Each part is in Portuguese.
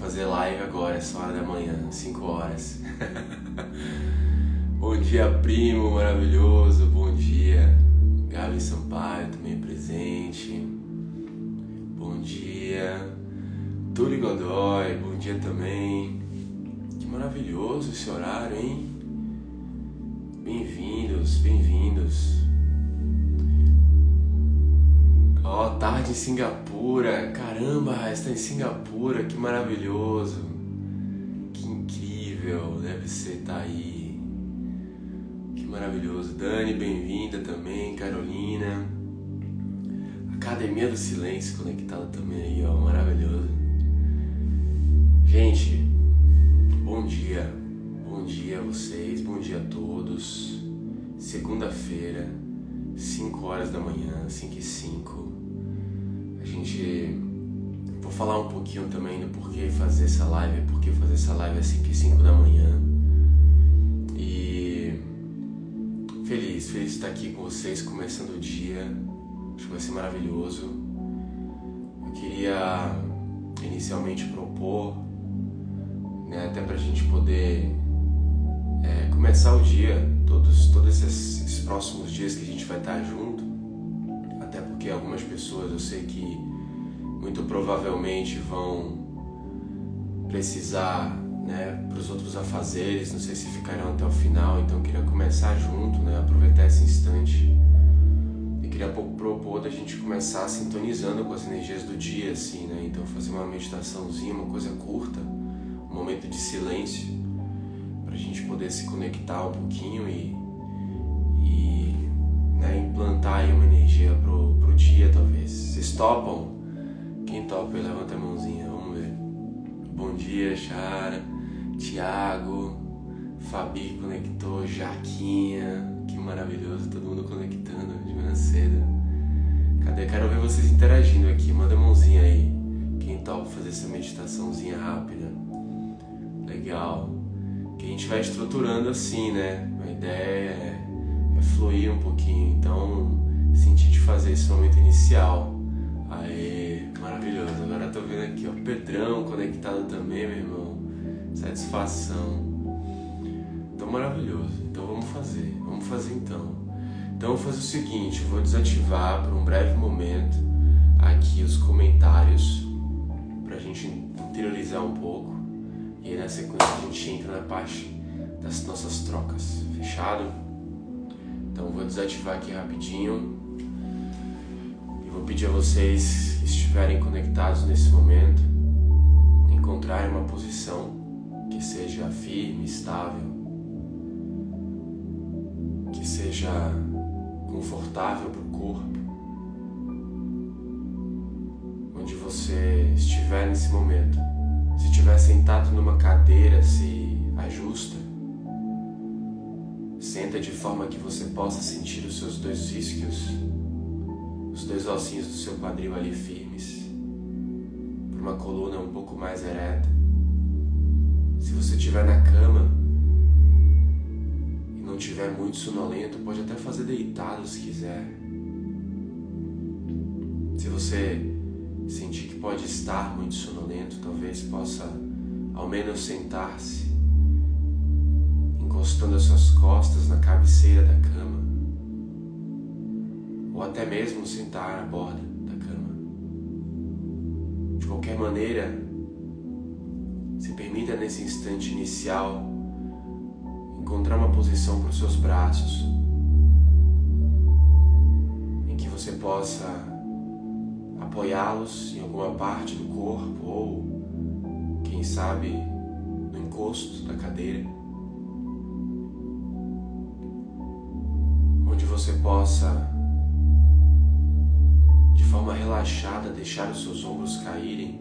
fazer live agora, essa hora da manhã, 5 horas. bom dia, primo maravilhoso, bom dia. Gabi Sampaio também presente. Bom dia. Túlio Godoy, bom dia também. Que maravilhoso esse horário, hein? Bem-vindos, bem-vindos. Em Singapura. Caramba, está em Singapura, que maravilhoso. Que incrível, deve ser estar tá aí. Que maravilhoso. Dani, bem-vinda também. Carolina. Academia do Silêncio conectada também aí, ó, maravilhoso. Gente, bom dia. Bom dia a vocês, bom dia a todos. Segunda-feira, 5 horas da manhã, 5 e 5 a gente. Vou falar um pouquinho também do porquê fazer essa live, porquê fazer essa live às 5 e 5 da manhã. E. Feliz, feliz de estar aqui com vocês, começando o dia. Acho que vai ser maravilhoso. Eu queria inicialmente propor, né, até para a gente poder é, começar o dia, todos, todos esses, esses próximos dias que a gente vai estar junto, porque algumas pessoas eu sei que muito provavelmente vão precisar né, para os outros afazeres, não sei se ficarão até o final, então eu queria começar junto, né, aproveitar esse instante. E queria propor da gente começar sintonizando com as energias do dia, assim, né, então fazer uma meditaçãozinha, uma coisa curta, um momento de silêncio, para a gente poder se conectar um pouquinho e né, implantar aí uma energia pro, pro dia, talvez. Vocês topam? Quem topa, levanta a mãozinha, vamos ver. Bom dia, Chara, Tiago, Fabi conectou, Jaquinha, que maravilhoso, todo mundo conectando de manhã cedo. Cadê? Quero ver vocês interagindo aqui, manda a mãozinha aí. Quem topa fazer essa meditaçãozinha rápida. Legal. Que a gente vai estruturando assim, né? A ideia é fluir um pouquinho. Então, senti de fazer esse momento inicial. Aê, maravilhoso. Agora tô vendo aqui, ó, Pedrão conectado também, meu irmão. Satisfação. Então, maravilhoso. Então, vamos fazer. Vamos fazer então. Então, vou fazer o seguinte: vou desativar por um breve momento aqui os comentários pra gente interiorizar um pouco. E aí, na sequência, a gente entra na parte das nossas trocas. Fechado? Então vou desativar aqui rapidinho e vou pedir a vocês que estiverem conectados nesse momento encontrarem uma posição que seja firme, estável, que seja confortável para o corpo, onde você estiver nesse momento. Se estiver sentado numa cadeira, se ajusta Senta de forma que você possa sentir os seus dois isquios, os dois ossinhos do seu quadril ali firmes, para uma coluna um pouco mais ereta. Se você estiver na cama e não estiver muito sonolento, pode até fazer deitado se quiser. Se você sentir que pode estar muito sonolento, talvez possa ao menos sentar-se encostando as suas costas na cabeceira da cama, ou até mesmo sentar à borda da cama. De qualquer maneira, se permita nesse instante inicial encontrar uma posição para os seus braços em que você possa apoiá-los em alguma parte do corpo ou, quem sabe, no encosto da cadeira. Você possa, de forma relaxada, deixar os seus ombros caírem,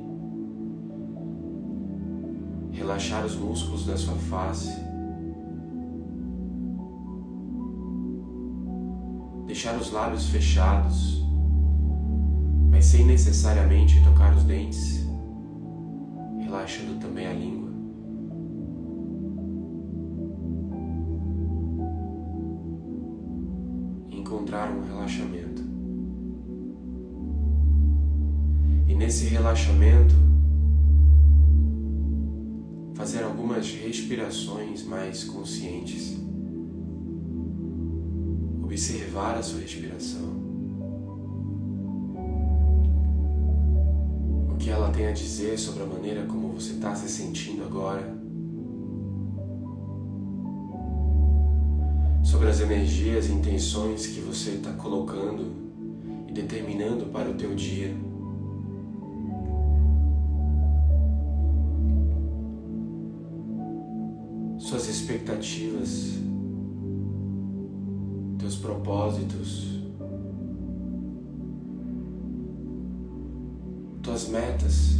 relaxar os músculos da sua face, deixar os lábios fechados, mas sem necessariamente tocar os dentes, relaxando também a língua. Encontrar um relaxamento. E nesse relaxamento, fazer algumas respirações mais conscientes. Observar a sua respiração. O que ela tem a dizer sobre a maneira como você está se sentindo agora. Sobre as energias e intenções que você está colocando e determinando para o teu dia. Suas expectativas, teus propósitos, tuas metas,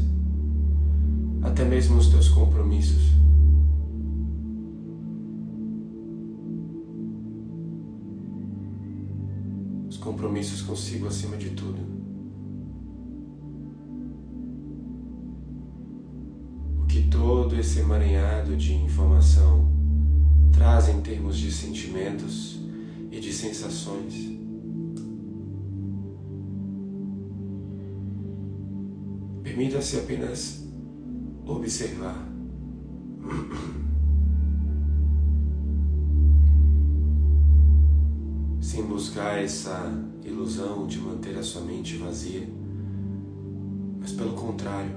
até mesmo os teus compromissos. Compromissos consigo acima de tudo. O que todo esse emaranhado de informação traz em termos de sentimentos e de sensações. Permita-se apenas observar. buscar essa ilusão de manter a sua mente vazia, mas pelo contrário,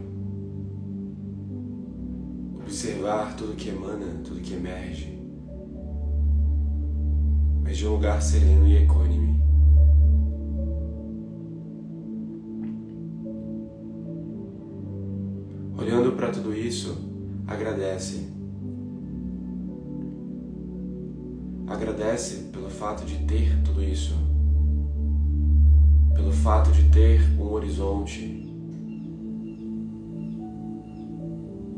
observar tudo que emana, tudo que emerge, mas de um lugar sereno e equânime. Olhando para tudo isso, agradece Agradece pelo fato de ter tudo isso, pelo fato de ter um horizonte,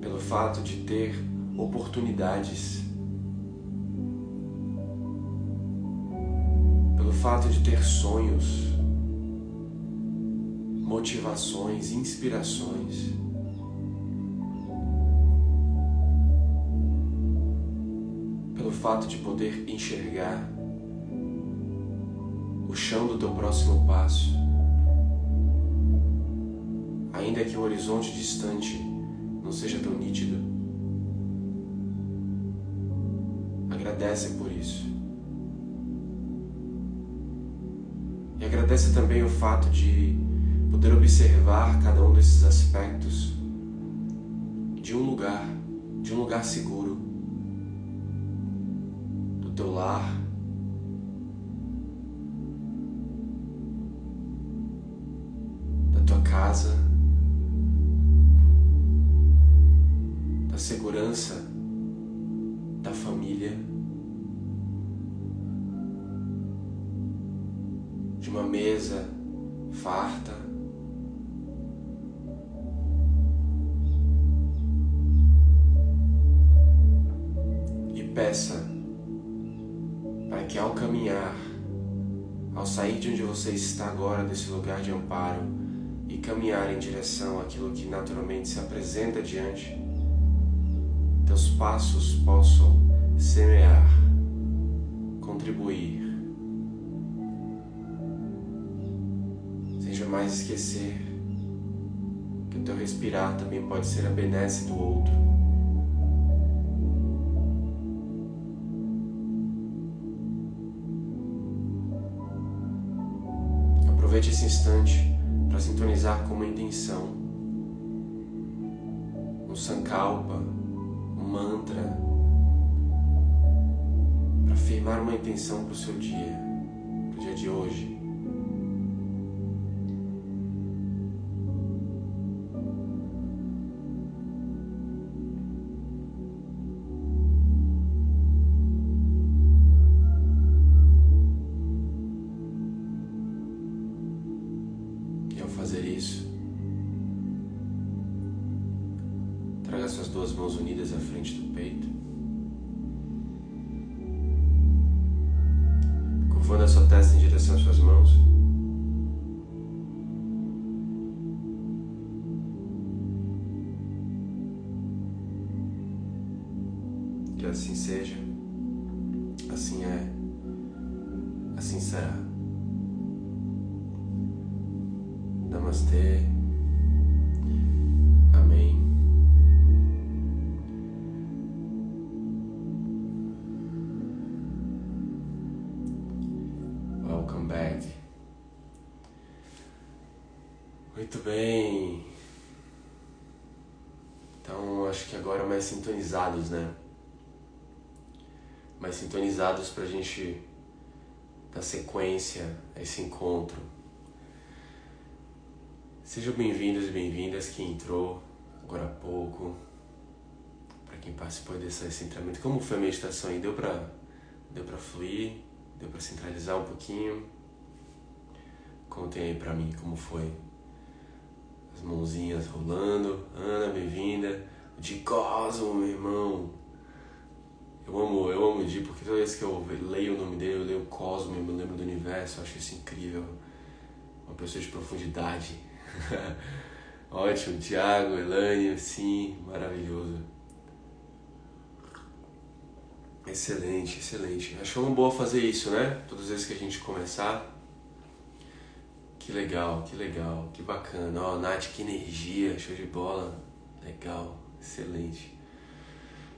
pelo fato de ter oportunidades, pelo fato de ter sonhos, motivações, inspirações. Fato de poder enxergar o chão do teu próximo passo, ainda que o horizonte distante não seja tão nítido. Agradece por isso. E agradece também o fato de poder observar cada um desses aspectos de um lugar, de um lugar seguro teu lar. Da tua casa, da segurança está agora, desse lugar de amparo, e caminhar em direção àquilo que naturalmente se apresenta diante, teus passos possam semear, contribuir, sem jamais esquecer que o teu respirar também pode ser a benesse do outro. Instante para sintonizar com uma intenção, um sankalpa, um mantra, para firmar uma intenção para o seu dia, para o dia de hoje. Mais sintonizados, né? Mais sintonizados pra gente dar sequência a esse encontro Sejam bem-vindos e bem-vindas quem entrou agora há pouco, para quem participou desse centramento. Como foi a meditação aí? Deu para deu para fluir? Deu para centralizar um pouquinho? Contem aí para mim como foi. As mãozinhas rolando. Ana, bem-vinda. De Cosmo, meu irmão. Eu amo, eu amo o Di, porque toda vez que eu leio o nome dele, eu leio Cosmo, eu me lembro do universo, eu acho isso incrível. Uma pessoa de profundidade Ótimo, Thiago, Elane, sim, maravilhoso. Excelente, excelente. Acho uma boa fazer isso, né? Todas as vezes que a gente começar. Que legal, que legal, que bacana. Ó, Nath, que energia, show de bola. Legal, excelente.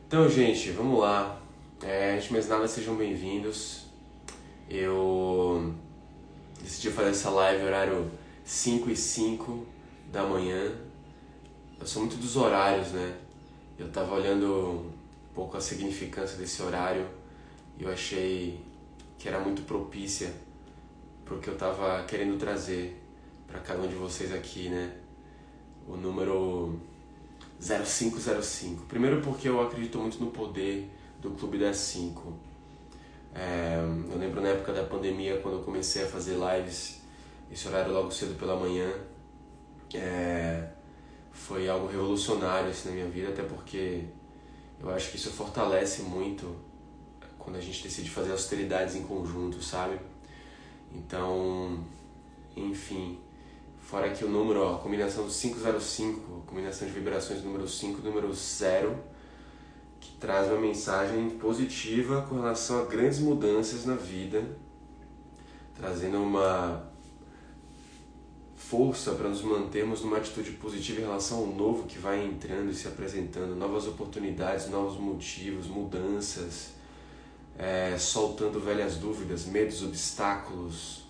Então, gente, vamos lá. É, antes de mais nada, sejam bem-vindos. Eu decidi fazer essa live horário 5 e 5 da manhã. Eu sou muito dos horários, né? Eu tava olhando um pouco a significância desse horário e eu achei que era muito propícia porque eu tava querendo trazer para cada um de vocês aqui, né? O número 0505. Primeiro porque eu acredito muito no poder do Clube das 5. É, eu lembro na época da pandemia, quando eu comecei a fazer lives esse horário logo cedo pela manhã é, foi algo revolucionário assim, na minha vida, até porque eu acho que isso fortalece muito quando a gente decide fazer austeridades em conjunto, sabe? Então, enfim, fora que o número, ó, combinação do 505, a combinação de vibrações número 5 e do número 0, que traz uma mensagem positiva com relação a grandes mudanças na vida, trazendo uma força para nos mantermos numa atitude positiva em relação ao novo que vai entrando e se apresentando, novas oportunidades, novos motivos, mudanças, é, soltando velhas dúvidas, medos, obstáculos,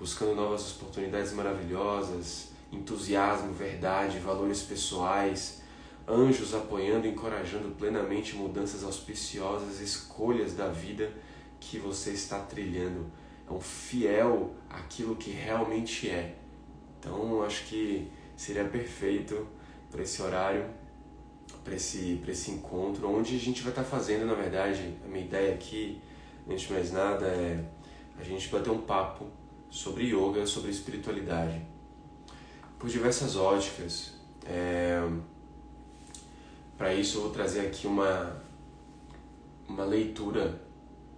buscando novas oportunidades maravilhosas, entusiasmo, verdade, valores pessoais, anjos apoiando e encorajando plenamente mudanças auspiciosas, escolhas da vida que você está trilhando. É um fiel àquilo que realmente é então acho que seria perfeito para esse horário, para esse, esse encontro, onde a gente vai estar tá fazendo, na verdade, a minha ideia aqui, antes de mais nada, é a gente bater um papo sobre yoga, sobre espiritualidade, por diversas óticas. É... Para isso eu vou trazer aqui uma, uma leitura,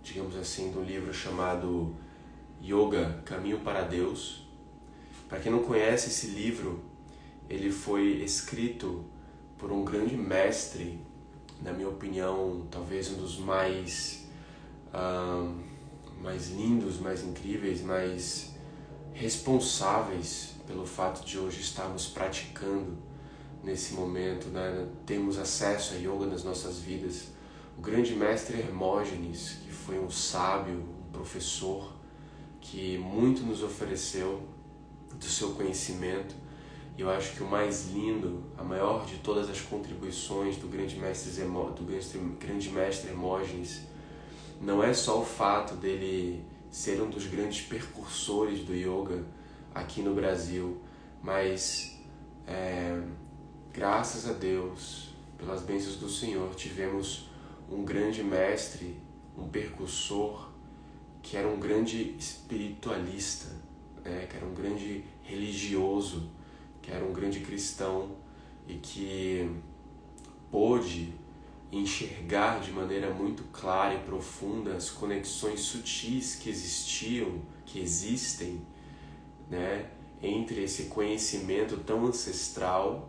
digamos assim, do livro chamado Yoga, Caminho para Deus, para quem não conhece esse livro, ele foi escrito por um grande mestre, na minha opinião, talvez um dos mais uh, mais lindos, mais incríveis, mais responsáveis pelo fato de hoje estarmos praticando nesse momento, né? temos acesso a yoga nas nossas vidas. O grande mestre Hermógenes, que foi um sábio, um professor, que muito nos ofereceu do seu conhecimento. E eu acho que o mais lindo, a maior de todas as contribuições do grande mestre, do grande mestre Hermógenes, não é só o fato dele ser um dos grandes percursores do yoga aqui no Brasil, mas é, graças a Deus, pelas bênçãos do Senhor, tivemos um grande mestre, um percursor, que era um grande espiritualista, né, que era um grande religioso, que era um grande cristão e que pôde enxergar de maneira muito clara e profunda as conexões sutis que existiam, que existem, né, entre esse conhecimento tão ancestral,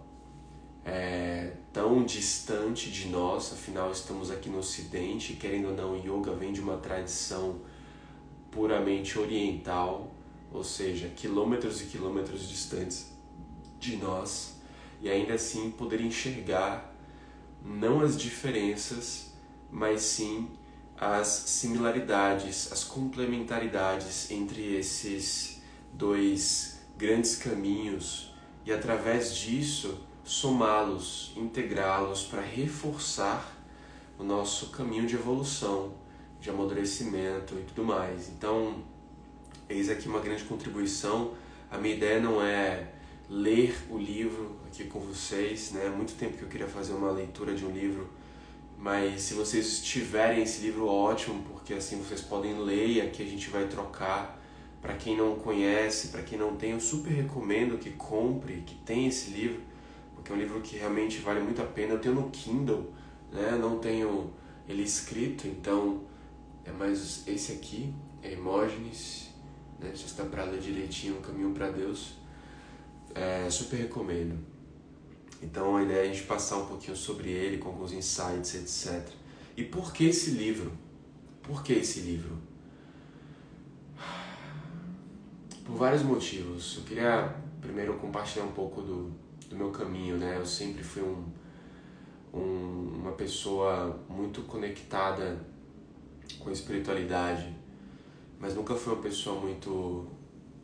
é, tão distante de nós, afinal estamos aqui no Ocidente, querendo ou não, yoga vem de uma tradição puramente oriental, ou seja, quilômetros e quilômetros distantes de nós, e ainda assim poder enxergar não as diferenças, mas sim as similaridades, as complementaridades entre esses dois grandes caminhos e através disso somá-los, integrá-los para reforçar o nosso caminho de evolução, de amadurecimento e tudo mais. Então, eis aqui uma grande contribuição. A minha ideia não é ler o livro aqui com vocês, né? Há muito tempo que eu queria fazer uma leitura de um livro, mas se vocês tiverem esse livro, ótimo, porque assim vocês podem ler e aqui a gente vai trocar. Para quem não conhece, para quem não tem, eu super recomendo que compre, que tenha esse livro, porque é um livro que realmente vale muito a pena. Eu tenho no Kindle, né? Não tenho ele escrito, então é mais esse aqui, é Hermógenes, né? Já está para ler direitinho, o caminho para Deus é, super recomendo. Então a ideia é a gente passar um pouquinho sobre ele, com alguns insights, etc. E por que esse livro? Por que esse livro? Por vários motivos. Eu queria primeiro compartilhar um pouco do, do meu caminho, né? Eu sempre fui um, um, uma pessoa muito conectada com a espiritualidade, mas nunca fui uma pessoa muito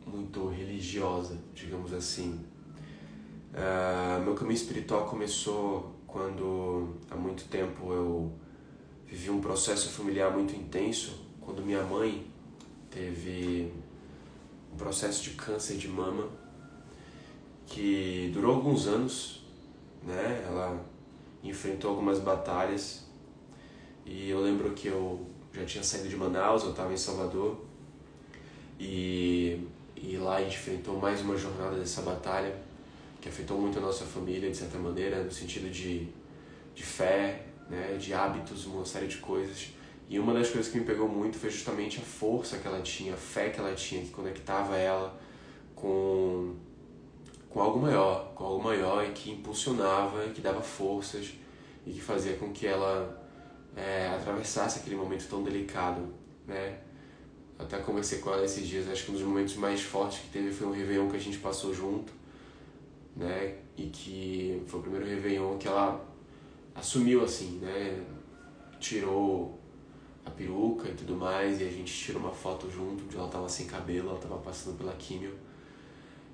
muito religiosa, digamos assim. Uh, meu caminho espiritual começou quando há muito tempo eu vivi um processo familiar muito intenso, quando minha mãe teve um processo de câncer de mama que durou alguns anos, né? Ela enfrentou algumas batalhas e eu lembro que eu já tinha saído de Manaus, eu estava em Salvador e e lá a gente enfrentou mais uma jornada dessa batalha que afetou muito a nossa família, de certa maneira, no sentido de, de fé, né, de hábitos, uma série de coisas. E uma das coisas que me pegou muito foi justamente a força que ela tinha, a fé que ela tinha, que conectava ela com, com algo maior, com algo maior e que impulsionava, que dava forças e que fazia com que ela é, atravessasse aquele momento tão delicado, né? Até conversei com ela esses dias, acho que um dos momentos mais fortes que teve foi um Réveillon que a gente passou junto, né? E que foi o primeiro Réveillon que ela assumiu assim, né? Tirou a peruca e tudo mais, e a gente tirou uma foto junto, onde ela tava sem cabelo, ela tava passando pela químio.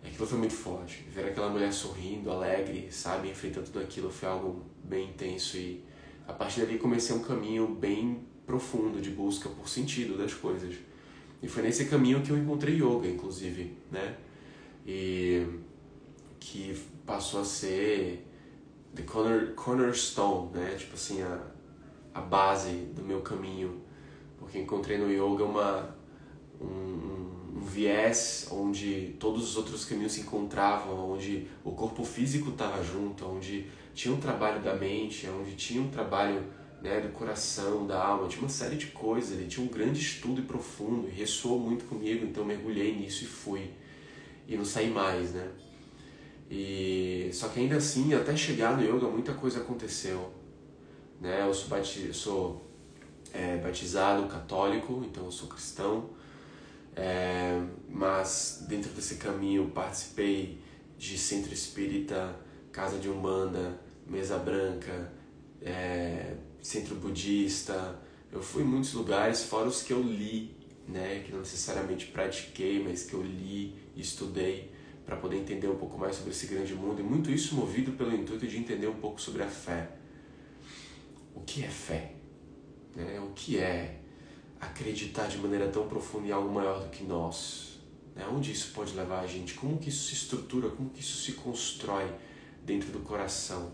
E aquilo foi muito forte. Ver aquela mulher sorrindo, alegre, sabe, enfrentando tudo aquilo foi algo bem intenso e a partir dali comecei um caminho bem profundo de busca por sentido das coisas. E foi nesse caminho que eu encontrei yoga, inclusive, né? E que passou a ser the corner, cornerstone, né? Tipo assim, a, a base do meu caminho. Porque encontrei no yoga uma, um, um viés onde todos os outros caminhos se encontravam, onde o corpo físico estava junto, onde tinha um trabalho da mente, onde tinha um trabalho né, do coração, da alma, tinha uma série de coisas, ele tinha um grande estudo e profundo, e ressoou muito comigo, então mergulhei nisso e fui, e não saí mais, né. E, só que ainda assim, até chegar no yoga, muita coisa aconteceu, né, eu sou, bati, sou é, batizado católico, então eu sou cristão, é, mas dentro desse caminho participei de centro espírita, casa de umbanda, mesa branca, é, centro budista, eu fui em muitos lugares, fora os que eu li, né, que não necessariamente pratiquei, mas que eu li estudei para poder entender um pouco mais sobre esse grande mundo, e muito isso movido pelo intuito de entender um pouco sobre a fé. O que é fé? Né? O que é acreditar de maneira tão profunda em algo maior do que nós? Né? Onde isso pode levar a gente? Como que isso se estrutura? Como que isso se constrói dentro do coração?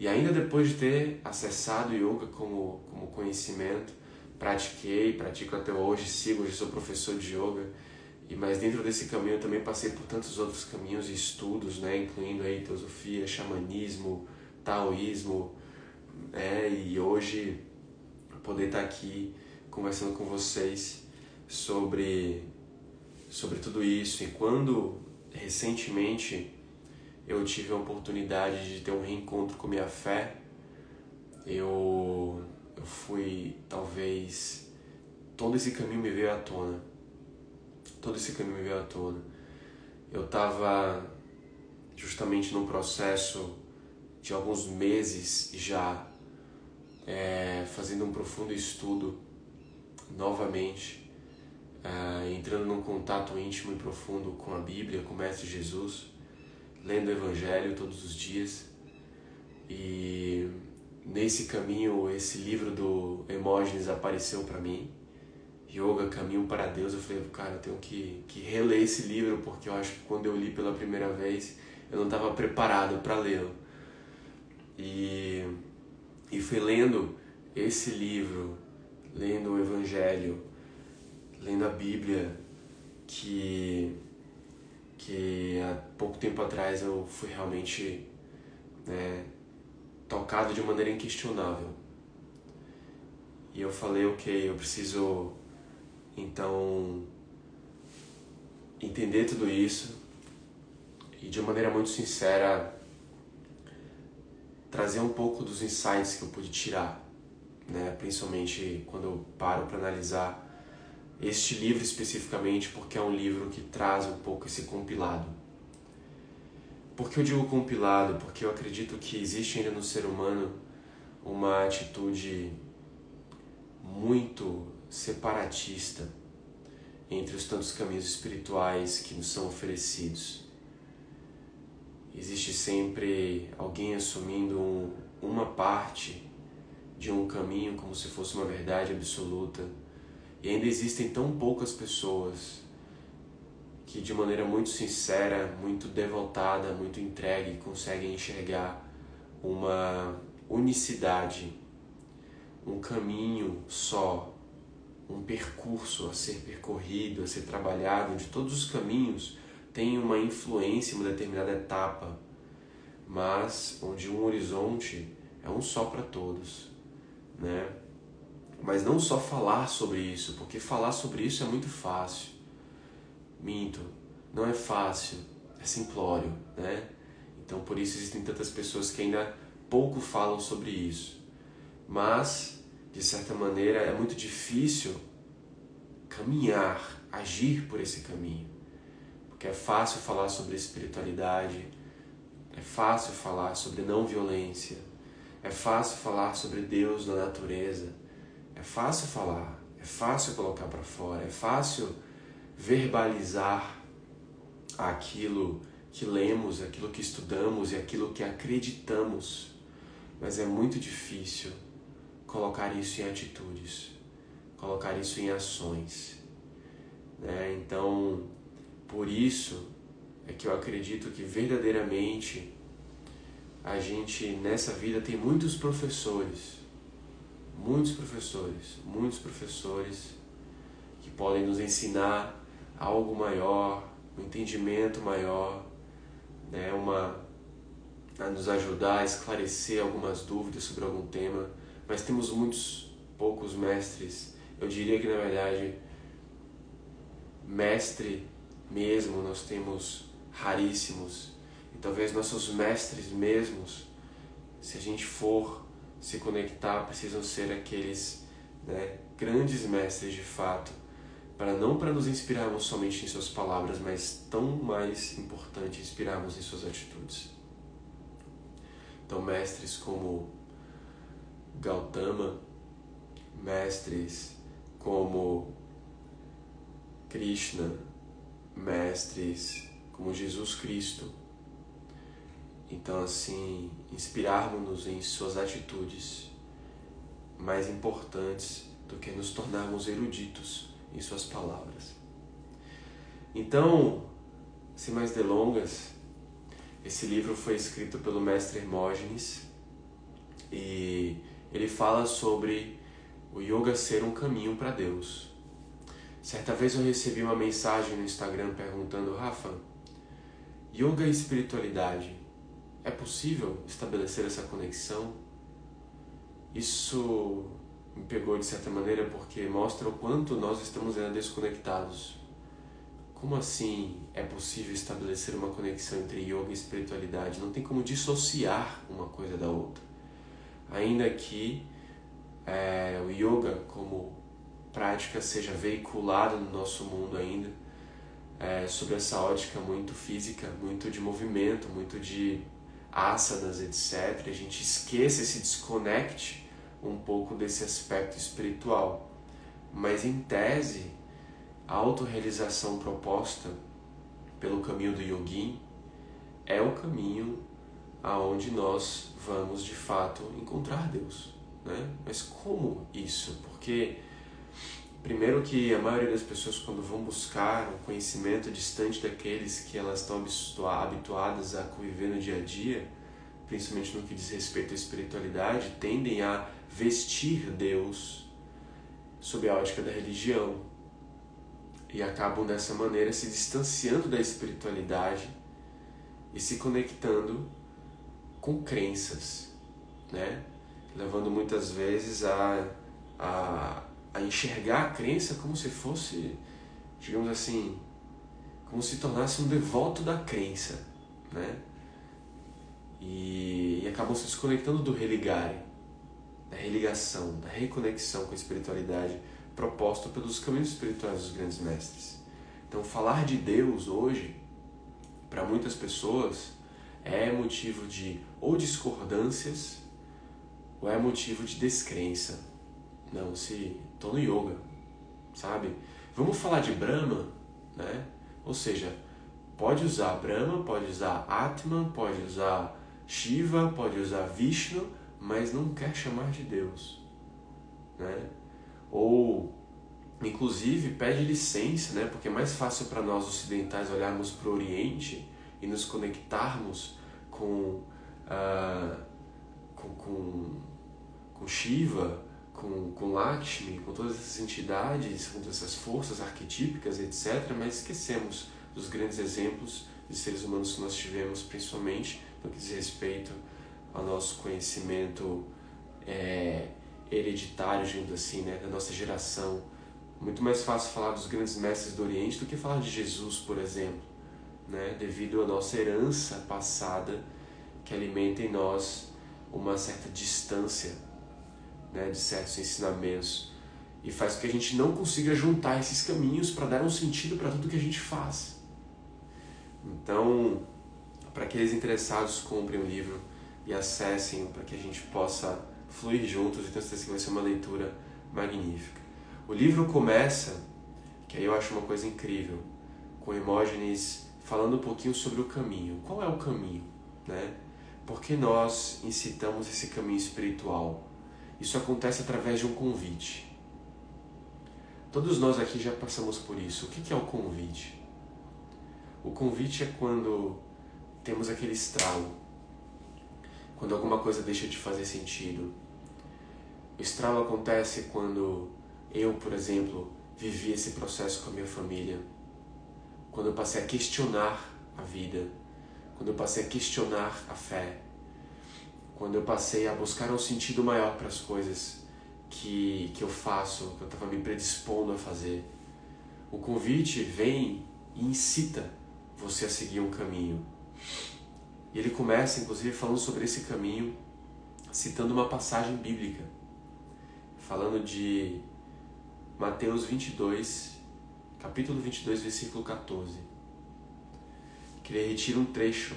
E ainda depois de ter acessado yoga como, como conhecimento, pratiquei, pratico até hoje, sigo, hoje sou professor de yoga E mas dentro desse caminho eu também passei por tantos outros caminhos e estudos, né, incluindo aí teosofia, xamanismo, taoísmo, é, e hoje poder estar aqui conversando com vocês sobre sobre tudo isso. E quando recentemente eu tive a oportunidade de ter um reencontro com minha fé, eu eu fui talvez todo esse caminho me veio à tona todo esse caminho veio à tona. Eu estava justamente num processo de alguns meses já é, fazendo um profundo estudo novamente, é, entrando num contato íntimo e profundo com a Bíblia, com o Mestre Jesus, lendo o Evangelho todos os dias. E nesse caminho, esse livro do Hermógenes apareceu para mim Yoga, Caminho para Deus, eu falei, cara, eu tenho que, que reler esse livro, porque eu acho que quando eu li pela primeira vez, eu não estava preparado para lê-lo. E, e fui lendo esse livro, lendo o Evangelho, lendo a Bíblia, que, que há pouco tempo atrás eu fui realmente né, tocado de maneira inquestionável. E eu falei, ok, eu preciso então, entender tudo isso e de uma maneira muito sincera trazer um pouco dos insights que eu pude tirar, né? principalmente quando eu paro para analisar este livro especificamente, porque é um livro que traz um pouco esse compilado. Por que eu digo compilado? Porque eu acredito que existe ainda no ser humano uma atitude muito separatista entre os tantos caminhos espirituais que nos são oferecidos. Existe sempre alguém assumindo um, uma parte de um caminho como se fosse uma verdade absoluta. E ainda existem tão poucas pessoas que, de maneira muito sincera, muito devotada, muito entregue, conseguem enxergar uma unicidade, um caminho só um percurso a ser percorrido, a ser trabalhado, onde todos os caminhos têm uma influência em uma determinada etapa, mas onde um horizonte é um só para todos, né? Mas não só falar sobre isso, porque falar sobre isso é muito fácil. Minto, não é fácil, é simplório, né? Então por isso existem tantas pessoas que ainda pouco falam sobre isso. Mas de certa maneira, é muito difícil caminhar, agir por esse caminho. Porque é fácil falar sobre espiritualidade, é fácil falar sobre não violência, é fácil falar sobre Deus na natureza, é fácil falar, é fácil colocar para fora, é fácil verbalizar aquilo que lemos, aquilo que estudamos e aquilo que acreditamos, mas é muito difícil colocar isso em atitudes, colocar isso em ações. Né? Então, por isso é que eu acredito que verdadeiramente a gente nessa vida tem muitos professores, muitos professores, muitos professores que podem nos ensinar algo maior, um entendimento maior, né? uma a nos ajudar a esclarecer algumas dúvidas sobre algum tema mas temos muitos poucos mestres. Eu diria que na verdade mestre mesmo nós temos raríssimos. E talvez nossos mestres mesmos, se a gente for se conectar, precisam ser aqueles né, grandes mestres de fato, para não para nos inspirarmos somente em suas palavras, mas tão mais importante inspirarmos em suas atitudes. Então, mestres como Gautama, mestres como Krishna, mestres como Jesus Cristo. Então, assim, inspirarmos-nos em suas atitudes mais importantes do que nos tornarmos eruditos em suas palavras. Então, sem mais delongas, esse livro foi escrito pelo mestre Hermógenes e ele fala sobre o yoga ser um caminho para Deus. Certa vez eu recebi uma mensagem no Instagram perguntando: Rafa, yoga e espiritualidade, é possível estabelecer essa conexão? Isso me pegou de certa maneira porque mostra o quanto nós estamos ainda desconectados. Como assim é possível estabelecer uma conexão entre yoga e espiritualidade? Não tem como dissociar uma coisa da outra. Ainda que é, o yoga como prática seja veiculado no nosso mundo ainda, é, sobre essa ótica muito física, muito de movimento, muito de asanas, etc. A gente esqueça, se desconecte um pouco desse aspecto espiritual. Mas em tese, a autorrealização proposta pelo caminho do yogin é o caminho aonde nós vamos de fato encontrar Deus, né? Mas como isso? Porque primeiro que a maioria das pessoas quando vão buscar um conhecimento distante daqueles que elas estão habituadas a conviver no dia a dia, principalmente no que diz respeito à espiritualidade, tendem a vestir Deus sob a ótica da religião e acabam dessa maneira se distanciando da espiritualidade e se conectando com crenças, né? levando muitas vezes a, a, a enxergar a crença como se fosse, digamos assim, como se tornasse um devoto da crença, né? E, e acabam se desconectando do religare, da religação, da reconexão com a espiritualidade proposto pelos caminhos espirituais dos grandes mestres. Então, falar de Deus hoje, para muitas pessoas, é motivo de ou discordâncias ou é motivo de descrença. Não, se estou no yoga, sabe? Vamos falar de Brahma, né? Ou seja, pode usar Brahma, pode usar Atman, pode usar Shiva, pode usar Vishnu, mas não quer chamar de Deus, né? Ou inclusive pede licença, né? Porque é mais fácil para nós ocidentais olharmos para o Oriente e nos conectarmos com, uh, com, com, com Shiva, com, com Lakshmi, com todas essas entidades, com todas essas forças arquetípicas, etc., mas esquecemos dos grandes exemplos de seres humanos que nós tivemos, principalmente no que diz respeito ao nosso conhecimento é, hereditário, digamos assim, né, da nossa geração. Muito mais fácil falar dos grandes mestres do Oriente do que falar de Jesus, por exemplo, né, devido à nossa herança passada que alimenta em nós uma certa distância né, de certos ensinamentos e faz com que a gente não consiga juntar esses caminhos para dar um sentido para tudo que a gente faz. Então, para aqueles interessados, comprem o livro e acessem para que a gente possa fluir juntos e tenho certeza que vai ser uma leitura magnífica. O livro começa, que aí eu acho uma coisa incrível, com Hermógenes falando um pouquinho sobre o caminho. Qual é o caminho? Né? Por que nós incitamos esse caminho espiritual? Isso acontece através de um convite. Todos nós aqui já passamos por isso. O que é o convite? O convite é quando temos aquele estralo, quando alguma coisa deixa de fazer sentido. O estralo acontece quando eu, por exemplo, vivi esse processo com a minha família, quando eu passei a questionar a vida, quando eu passei a questionar a fé, quando eu passei a buscar um sentido maior para as coisas que, que eu faço, que eu estava me predispondo a fazer. O convite vem e incita você a seguir um caminho. E ele começa, inclusive, falando sobre esse caminho, citando uma passagem bíblica, falando de Mateus 22, capítulo 22, versículo 14. Que ele retira um trecho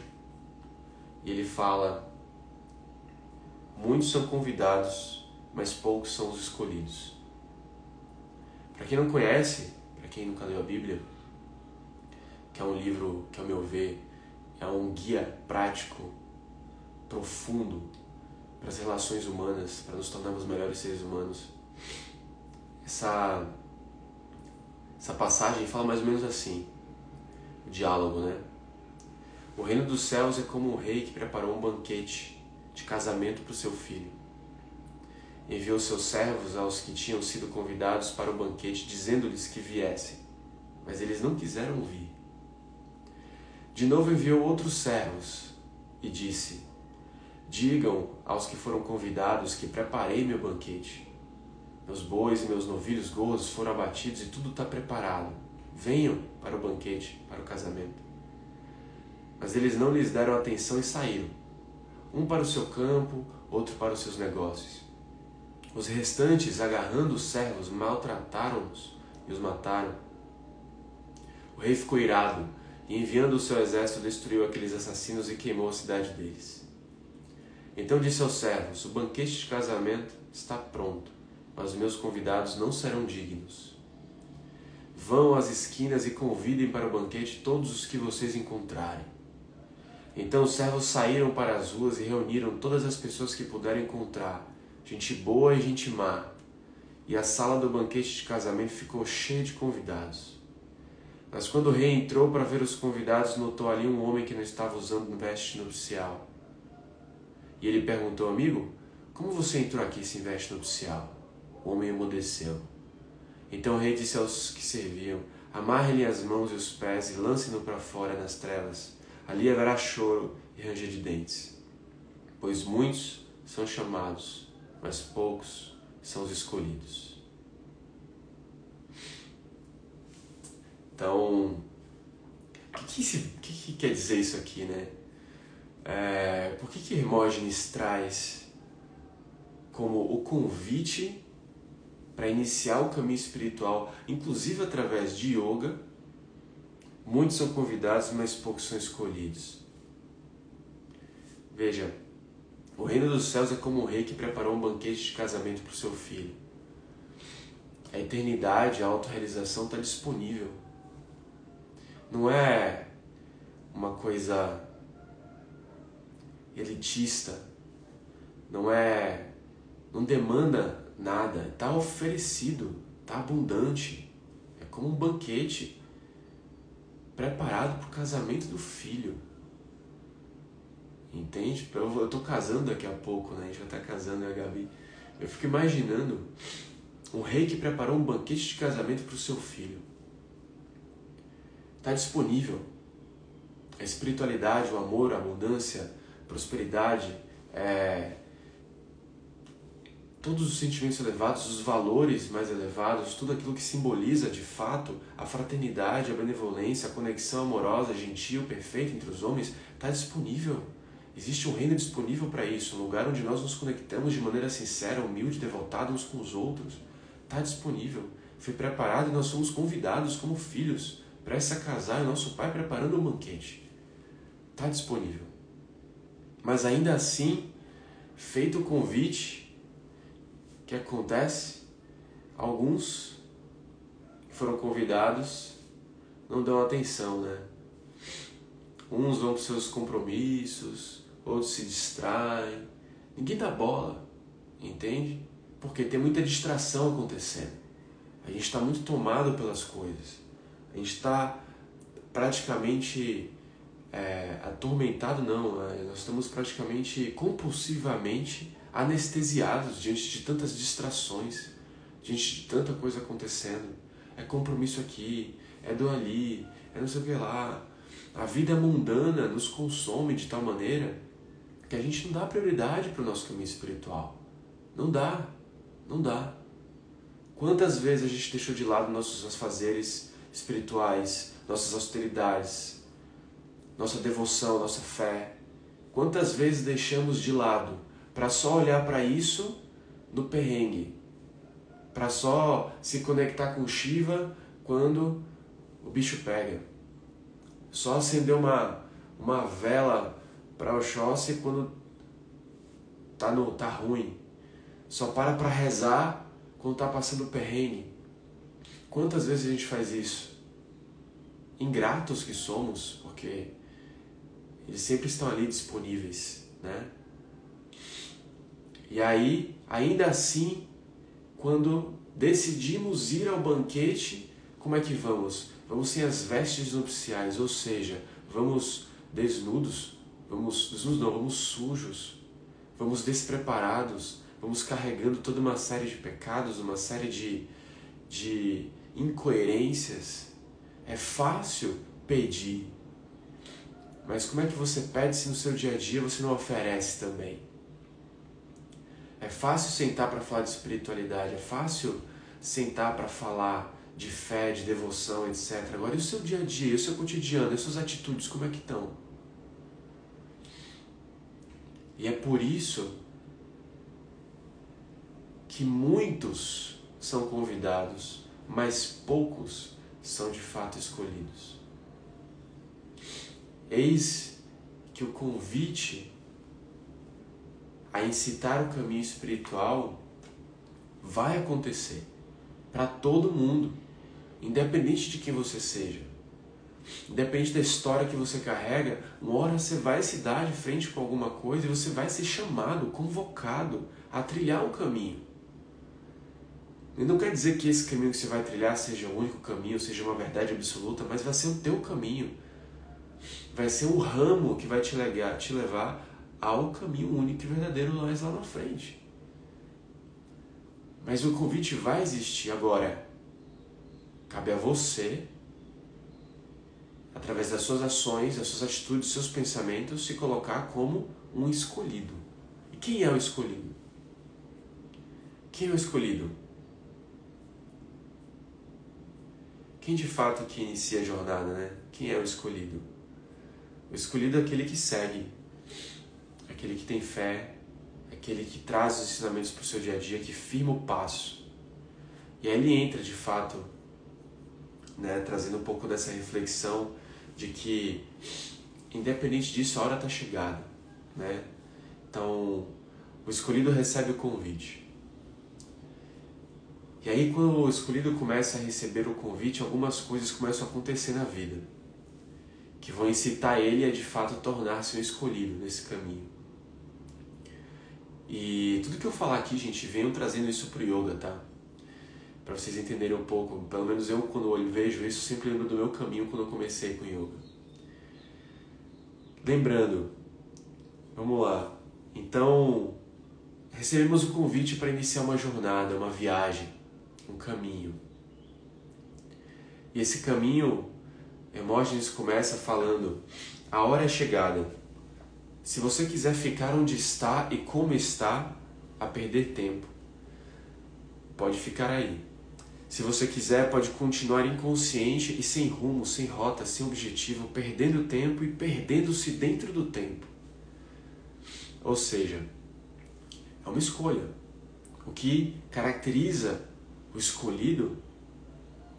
e ele fala: Muitos são convidados, mas poucos são os escolhidos. Para quem não conhece, para quem nunca leu a Bíblia, que é um livro que, ao meu ver, é um guia prático, profundo para as relações humanas, para nos tornarmos melhores seres humanos. Essa, essa passagem fala mais ou menos assim: o diálogo, né? O reino dos céus é como um rei que preparou um banquete de casamento para o seu filho. enviou seus servos aos que tinham sido convidados para o banquete, dizendo-lhes que viessem, mas eles não quiseram vir. De novo enviou outros servos e disse: Digam aos que foram convidados que preparei meu banquete. Meus bois e meus novilhos gordos foram abatidos e tudo está preparado. Venham para o banquete, para o casamento. Mas eles não lhes deram atenção e saíram, um para o seu campo, outro para os seus negócios. Os restantes, agarrando os servos, maltrataram-os e os mataram. O rei ficou irado e, enviando o seu exército, destruiu aqueles assassinos e queimou a cidade deles. Então disse aos servos: O banquete de casamento está pronto, mas meus convidados não serão dignos. Vão às esquinas e convidem para o banquete todos os que vocês encontrarem. Então os servos saíram para as ruas e reuniram todas as pessoas que puderam encontrar, gente boa e gente má. E a sala do banquete de casamento ficou cheia de convidados. Mas quando o rei entrou para ver os convidados, notou ali um homem que não estava usando veste nupcial. E ele perguntou, amigo, como você entrou aqui sem veste nupcial? O homem emudeceu. Então o rei disse aos que serviam, amarrem-lhe as mãos e os pés e lancem-no para fora nas trevas Ali haverá choro e ranger de dentes, pois muitos são chamados, mas poucos são os escolhidos. Então, o que, que, que, que, quer dizer isso aqui, né? É, por que, que Hermógenes traz como o convite para iniciar o caminho espiritual, inclusive através de yoga, Muitos são convidados, mas poucos são escolhidos. Veja, o reino dos céus é como um rei que preparou um banquete de casamento para o seu filho. A eternidade, a autorrealização está disponível. Não é uma coisa elitista, não é. não demanda nada, está oferecido, está abundante. É como um banquete preparado para o casamento do filho. Entende? Eu estou casando daqui a pouco, né? A gente vai estar tá casando, né, Gabi? Eu fico imaginando um rei que preparou um banquete de casamento para o seu filho. Está disponível. A espiritualidade, o amor, a abundância, prosperidade, é, todos os sentimentos elevados, os valores mais elevados, tudo aquilo que simboliza de fato a fraternidade, a benevolência, a conexão amorosa, gentil, perfeita entre os homens, está disponível. Existe um reino disponível para isso, um lugar onde nós nos conectamos de maneira sincera, humilde, devotada uns com os outros. Está disponível. Foi preparado e nós somos convidados como filhos para essa casar e nosso pai preparando um banquete. Está disponível. Mas ainda assim, feito o convite, que acontece? Alguns que foram convidados não dão atenção, né? Uns vão para seus compromissos, outros se distraem. Ninguém dá bola, entende? Porque tem muita distração acontecendo. A gente está muito tomado pelas coisas. A gente está praticamente é, atormentado, não. É, nós estamos praticamente compulsivamente anestesiados diante de tantas distrações, diante de tanta coisa acontecendo. É compromisso aqui, é do ali, é não sei o que lá. A vida mundana nos consome de tal maneira que a gente não dá prioridade para o nosso caminho espiritual. Não dá, não dá. Quantas vezes a gente deixou de lado nossos fazeres espirituais, nossas austeridades, nossa devoção, nossa fé? Quantas vezes deixamos de lado para só olhar para isso no perrengue, para só se conectar com Shiva quando o bicho pega, só acender uma, uma vela para Oxóssi quando tá, no, tá ruim, só para para rezar quando tá passando perrengue. Quantas vezes a gente faz isso? Ingratos que somos, porque eles sempre estão ali disponíveis, né? E aí, ainda assim, quando decidimos ir ao banquete, como é que vamos? Vamos sem as vestes nupciais, ou seja, vamos desnudos, vamos desnudos não, vamos sujos, vamos despreparados, vamos carregando toda uma série de pecados, uma série de, de incoerências. É fácil pedir, mas como é que você pede se no seu dia a dia você não oferece também? É fácil sentar para falar de espiritualidade, é fácil sentar para falar de fé, de devoção, etc. Agora, e o seu dia a dia, o seu cotidiano, as suas atitudes, como é que estão? E é por isso que muitos são convidados, mas poucos são de fato escolhidos. Eis que o convite a incitar o caminho espiritual vai acontecer para todo mundo, independente de quem você seja. Independente da história que você carrega, uma hora você vai se dar de frente com alguma coisa e você vai ser chamado, convocado a trilhar um caminho. E não quer dizer que esse caminho que você vai trilhar seja o único caminho, seja uma verdade absoluta, mas vai ser o teu caminho. Vai ser o ramo que vai te, te levar ao caminho único e verdadeiro mais lá na frente. Mas o convite vai existir agora. Cabe a você, através das suas ações, das suas atitudes, seus pensamentos, se colocar como um escolhido. E quem é o escolhido? Quem é o escolhido? Quem de fato que inicia a jornada, né? Quem é o escolhido? O escolhido é aquele que segue, aquele que tem fé, aquele que traz os ensinamentos para o seu dia a dia, que firma o passo. E aí ele entra de fato, né, trazendo um pouco dessa reflexão de que, independente disso, a hora está chegada. Né? Então, o escolhido recebe o convite. E aí, quando o escolhido começa a receber o convite, algumas coisas começam a acontecer na vida que vão incitar ele a de fato tornar-se um escolhido nesse caminho. E tudo que eu falar aqui, gente, venho trazendo isso pro yoga, tá? Para vocês entenderem um pouco. Pelo menos eu, quando eu vejo isso, sempre lembro do meu caminho quando eu comecei com yoga. Lembrando, vamos lá. Então, recebemos o convite para iniciar uma jornada, uma viagem, um caminho. E esse caminho, Hermógenes começa falando: a hora é chegada se você quiser ficar onde está e como está, a perder tempo, pode ficar aí. Se você quiser, pode continuar inconsciente e sem rumo, sem rota, sem objetivo, perdendo tempo e perdendo-se dentro do tempo. Ou seja, é uma escolha. O que caracteriza o escolhido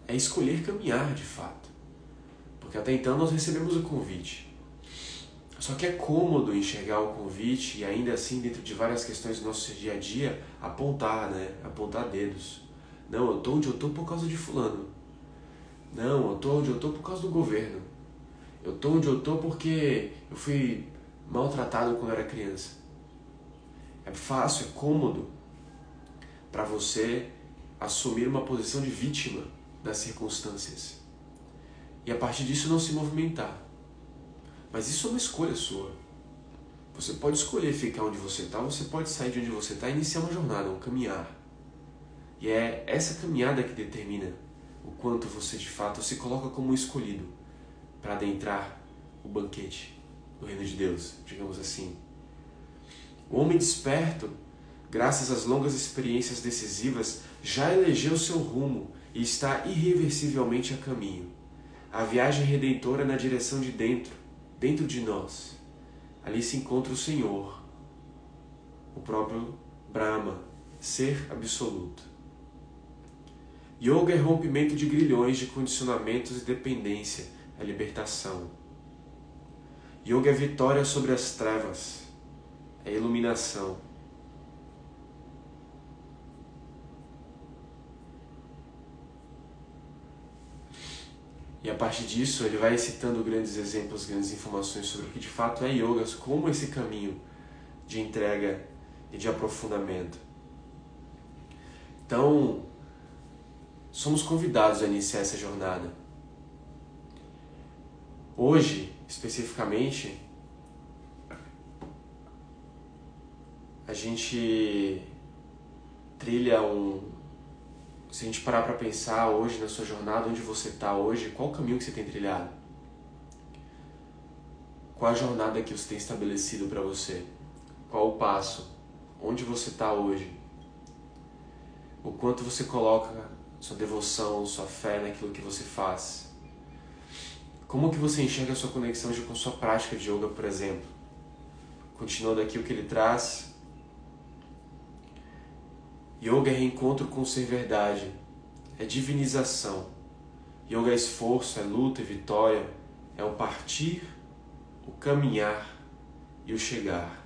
é escolher caminhar de fato. Porque até então nós recebemos o convite. Só que é cômodo enxergar o convite e ainda assim, dentro de várias questões do nosso dia a dia, apontar, né? Apontar dedos. Não, eu tô onde eu tô por causa de fulano. Não, eu tô onde eu tô por causa do governo. Eu tô onde eu tô porque eu fui maltratado quando era criança. É fácil, é cômodo para você assumir uma posição de vítima das circunstâncias. E a partir disso não se movimentar. Mas isso é uma escolha sua. Você pode escolher ficar onde você está, você pode sair de onde você está e iniciar uma jornada, um caminhar. E é essa caminhada que determina o quanto você de fato se coloca como escolhido para adentrar o banquete do reino de Deus, digamos assim. O homem desperto, graças às longas experiências decisivas, já elegeu seu rumo e está irreversivelmente a caminho. A viagem redentora na direção de dentro, dentro de nós, ali se encontra o Senhor, o próprio Brahma, ser absoluto. Yoga é rompimento de grilhões de condicionamentos e dependência, é libertação. Yoga é vitória sobre as trevas, é iluminação. E a partir disso, ele vai citando grandes exemplos, grandes informações sobre o que de fato é yoga, como esse caminho de entrega e de aprofundamento. Então, somos convidados a iniciar essa jornada. Hoje, especificamente, a gente trilha um. Se a gente parar para pensar hoje na sua jornada, onde você está hoje, qual o caminho que você tem trilhado? Qual a jornada que você tem estabelecido para você? Qual o passo? Onde você está hoje? O quanto você coloca sua devoção, sua fé naquilo que você faz? Como que você enxerga a sua conexão com sua prática de yoga, por exemplo? Continuando aqui o que ele traz, Yoga é reencontro com ser verdade, é divinização. Yoga é esforço, é luta e vitória, é o partir, o caminhar e o chegar.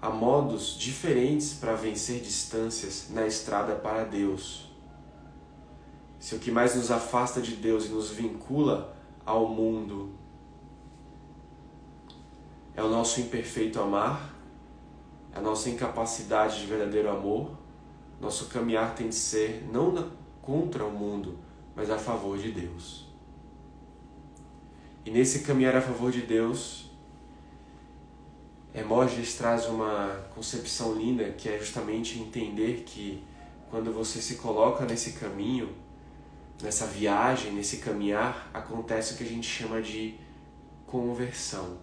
Há modos diferentes para vencer distâncias na estrada para Deus. Se o que mais nos afasta de Deus e nos vincula ao mundo é o nosso imperfeito amar, a nossa incapacidade de verdadeiro amor, nosso caminhar tem de ser não contra o mundo, mas a favor de Deus. E nesse caminhar a favor de Deus, Hermógenes traz uma concepção linda que é justamente entender que quando você se coloca nesse caminho, nessa viagem, nesse caminhar, acontece o que a gente chama de conversão.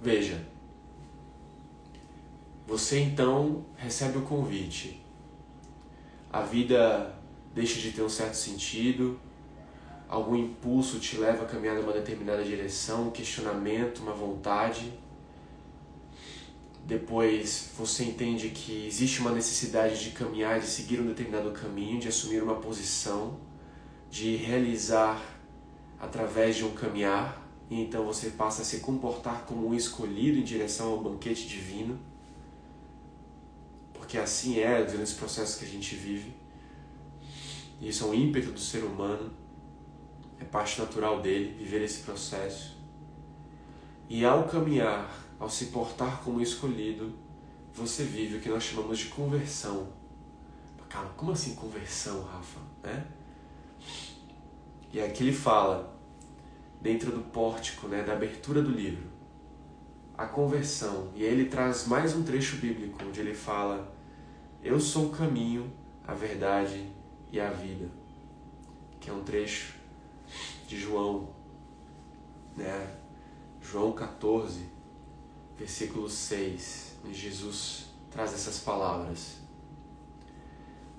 Veja, você então recebe o convite. A vida deixa de ter um certo sentido, algum impulso te leva a caminhar numa determinada direção, um questionamento, uma vontade. Depois você entende que existe uma necessidade de caminhar, de seguir um determinado caminho, de assumir uma posição, de realizar através de um caminhar, e então você passa a se comportar como um escolhido em direção ao banquete divino porque assim é durante esse processo que a gente vive. E isso é um ímpeto do ser humano, é parte natural dele viver esse processo. E ao caminhar, ao se portar como escolhido, você vive o que nós chamamos de conversão. Calma, como assim conversão, Rafa? Né? E aqui ele fala, dentro do pórtico, né, da abertura do livro, a conversão. E aí ele traz mais um trecho bíblico, onde ele fala eu sou o caminho, a verdade e a vida. Que é um trecho de João, né? João 14, versículo 6, onde Jesus traz essas palavras.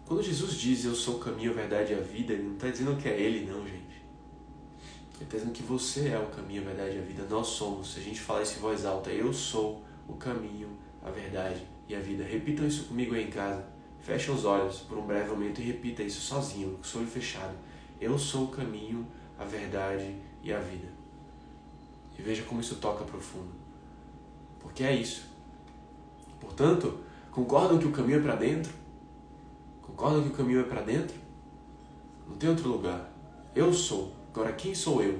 Quando Jesus diz eu sou o caminho, a verdade e a vida, ele não está dizendo que é ele, não, gente. Ele está dizendo que você é o caminho, a verdade e a vida. Nós somos. Se a gente falar isso em voz alta, eu sou o caminho, a verdade e a vida. Repitam isso comigo aí em casa. Feche os olhos por um breve momento e repita isso sozinho, com o olho fechado. Eu sou o caminho, a verdade e a vida. E veja como isso toca profundo. Porque é isso. Portanto, concordam que o caminho é para dentro? Concordam que o caminho é para dentro? Não tem outro lugar. Eu sou. Agora, quem sou eu?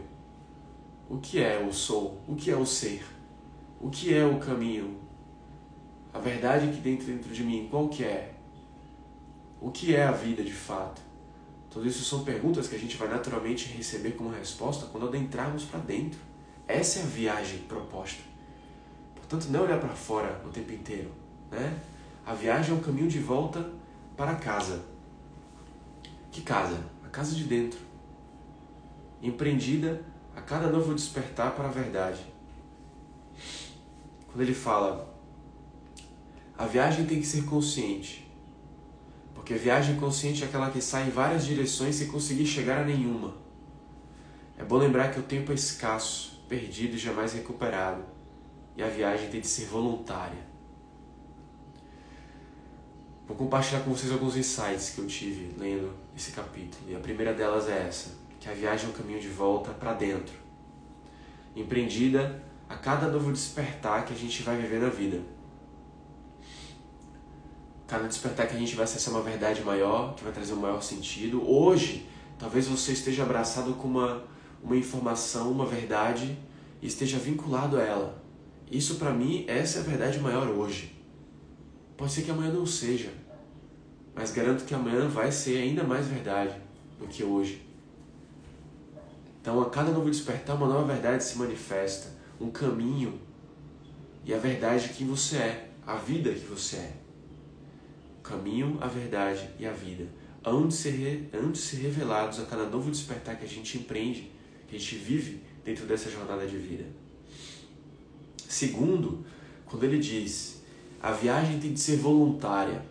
O que é o sou? O que é o ser? O que é o caminho? A verdade que dentro dentro de mim, qual que é? O que é a vida de fato? Tudo isso são perguntas que a gente vai naturalmente receber como resposta quando adentrarmos para dentro. Essa é a viagem proposta. Portanto, não é olhar para fora o tempo inteiro, né? A viagem é um caminho de volta para casa. Que casa? A casa de dentro. Empreendida a cada novo despertar para a verdade. Quando ele fala a viagem tem que ser consciente. Porque a viagem consciente é aquela que sai em várias direções sem conseguir chegar a nenhuma. É bom lembrar que o tempo é escasso, perdido e jamais recuperado. E a viagem tem de ser voluntária. Vou compartilhar com vocês alguns insights que eu tive lendo esse capítulo. E a primeira delas é essa: que a viagem é um caminho de volta para dentro, empreendida a cada novo despertar que a gente vai viver na vida cada despertar que a gente vai acessar uma verdade maior, que vai trazer um maior sentido. Hoje, talvez você esteja abraçado com uma, uma informação, uma verdade e esteja vinculado a ela. Isso para mim, essa é a verdade maior hoje. Pode ser que amanhã não seja, mas garanto que amanhã vai ser ainda mais verdade do que hoje. Então, a cada novo despertar, uma nova verdade se manifesta, um caminho e a verdade de quem você é, a vida que você é. Caminho, a verdade e a vida. Hão de, ser, hão de ser revelados a cada novo despertar que a gente empreende, que a gente vive dentro dessa jornada de vida. Segundo, quando ele diz a viagem tem de ser voluntária.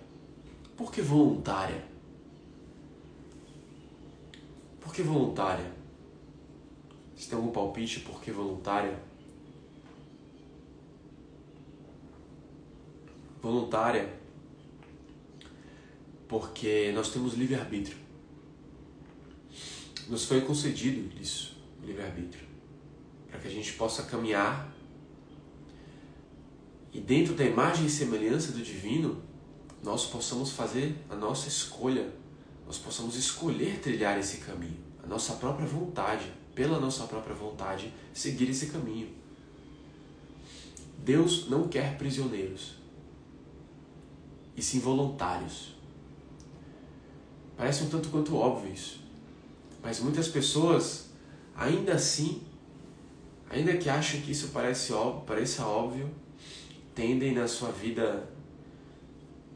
Por que voluntária? Por que voluntária? Você tem algum palpite por que voluntária? Voluntária porque nós temos livre-arbítrio. Nos foi concedido isso, livre-arbítrio, para que a gente possa caminhar e dentro da imagem e semelhança do divino, nós possamos fazer a nossa escolha, nós possamos escolher trilhar esse caminho, a nossa própria vontade, pela nossa própria vontade, seguir esse caminho. Deus não quer prisioneiros, e sim voluntários. Parece um tanto quanto óbvio isso, mas muitas pessoas, ainda assim, ainda que acham que isso parece óbvio, pareça óbvio, tendem na sua vida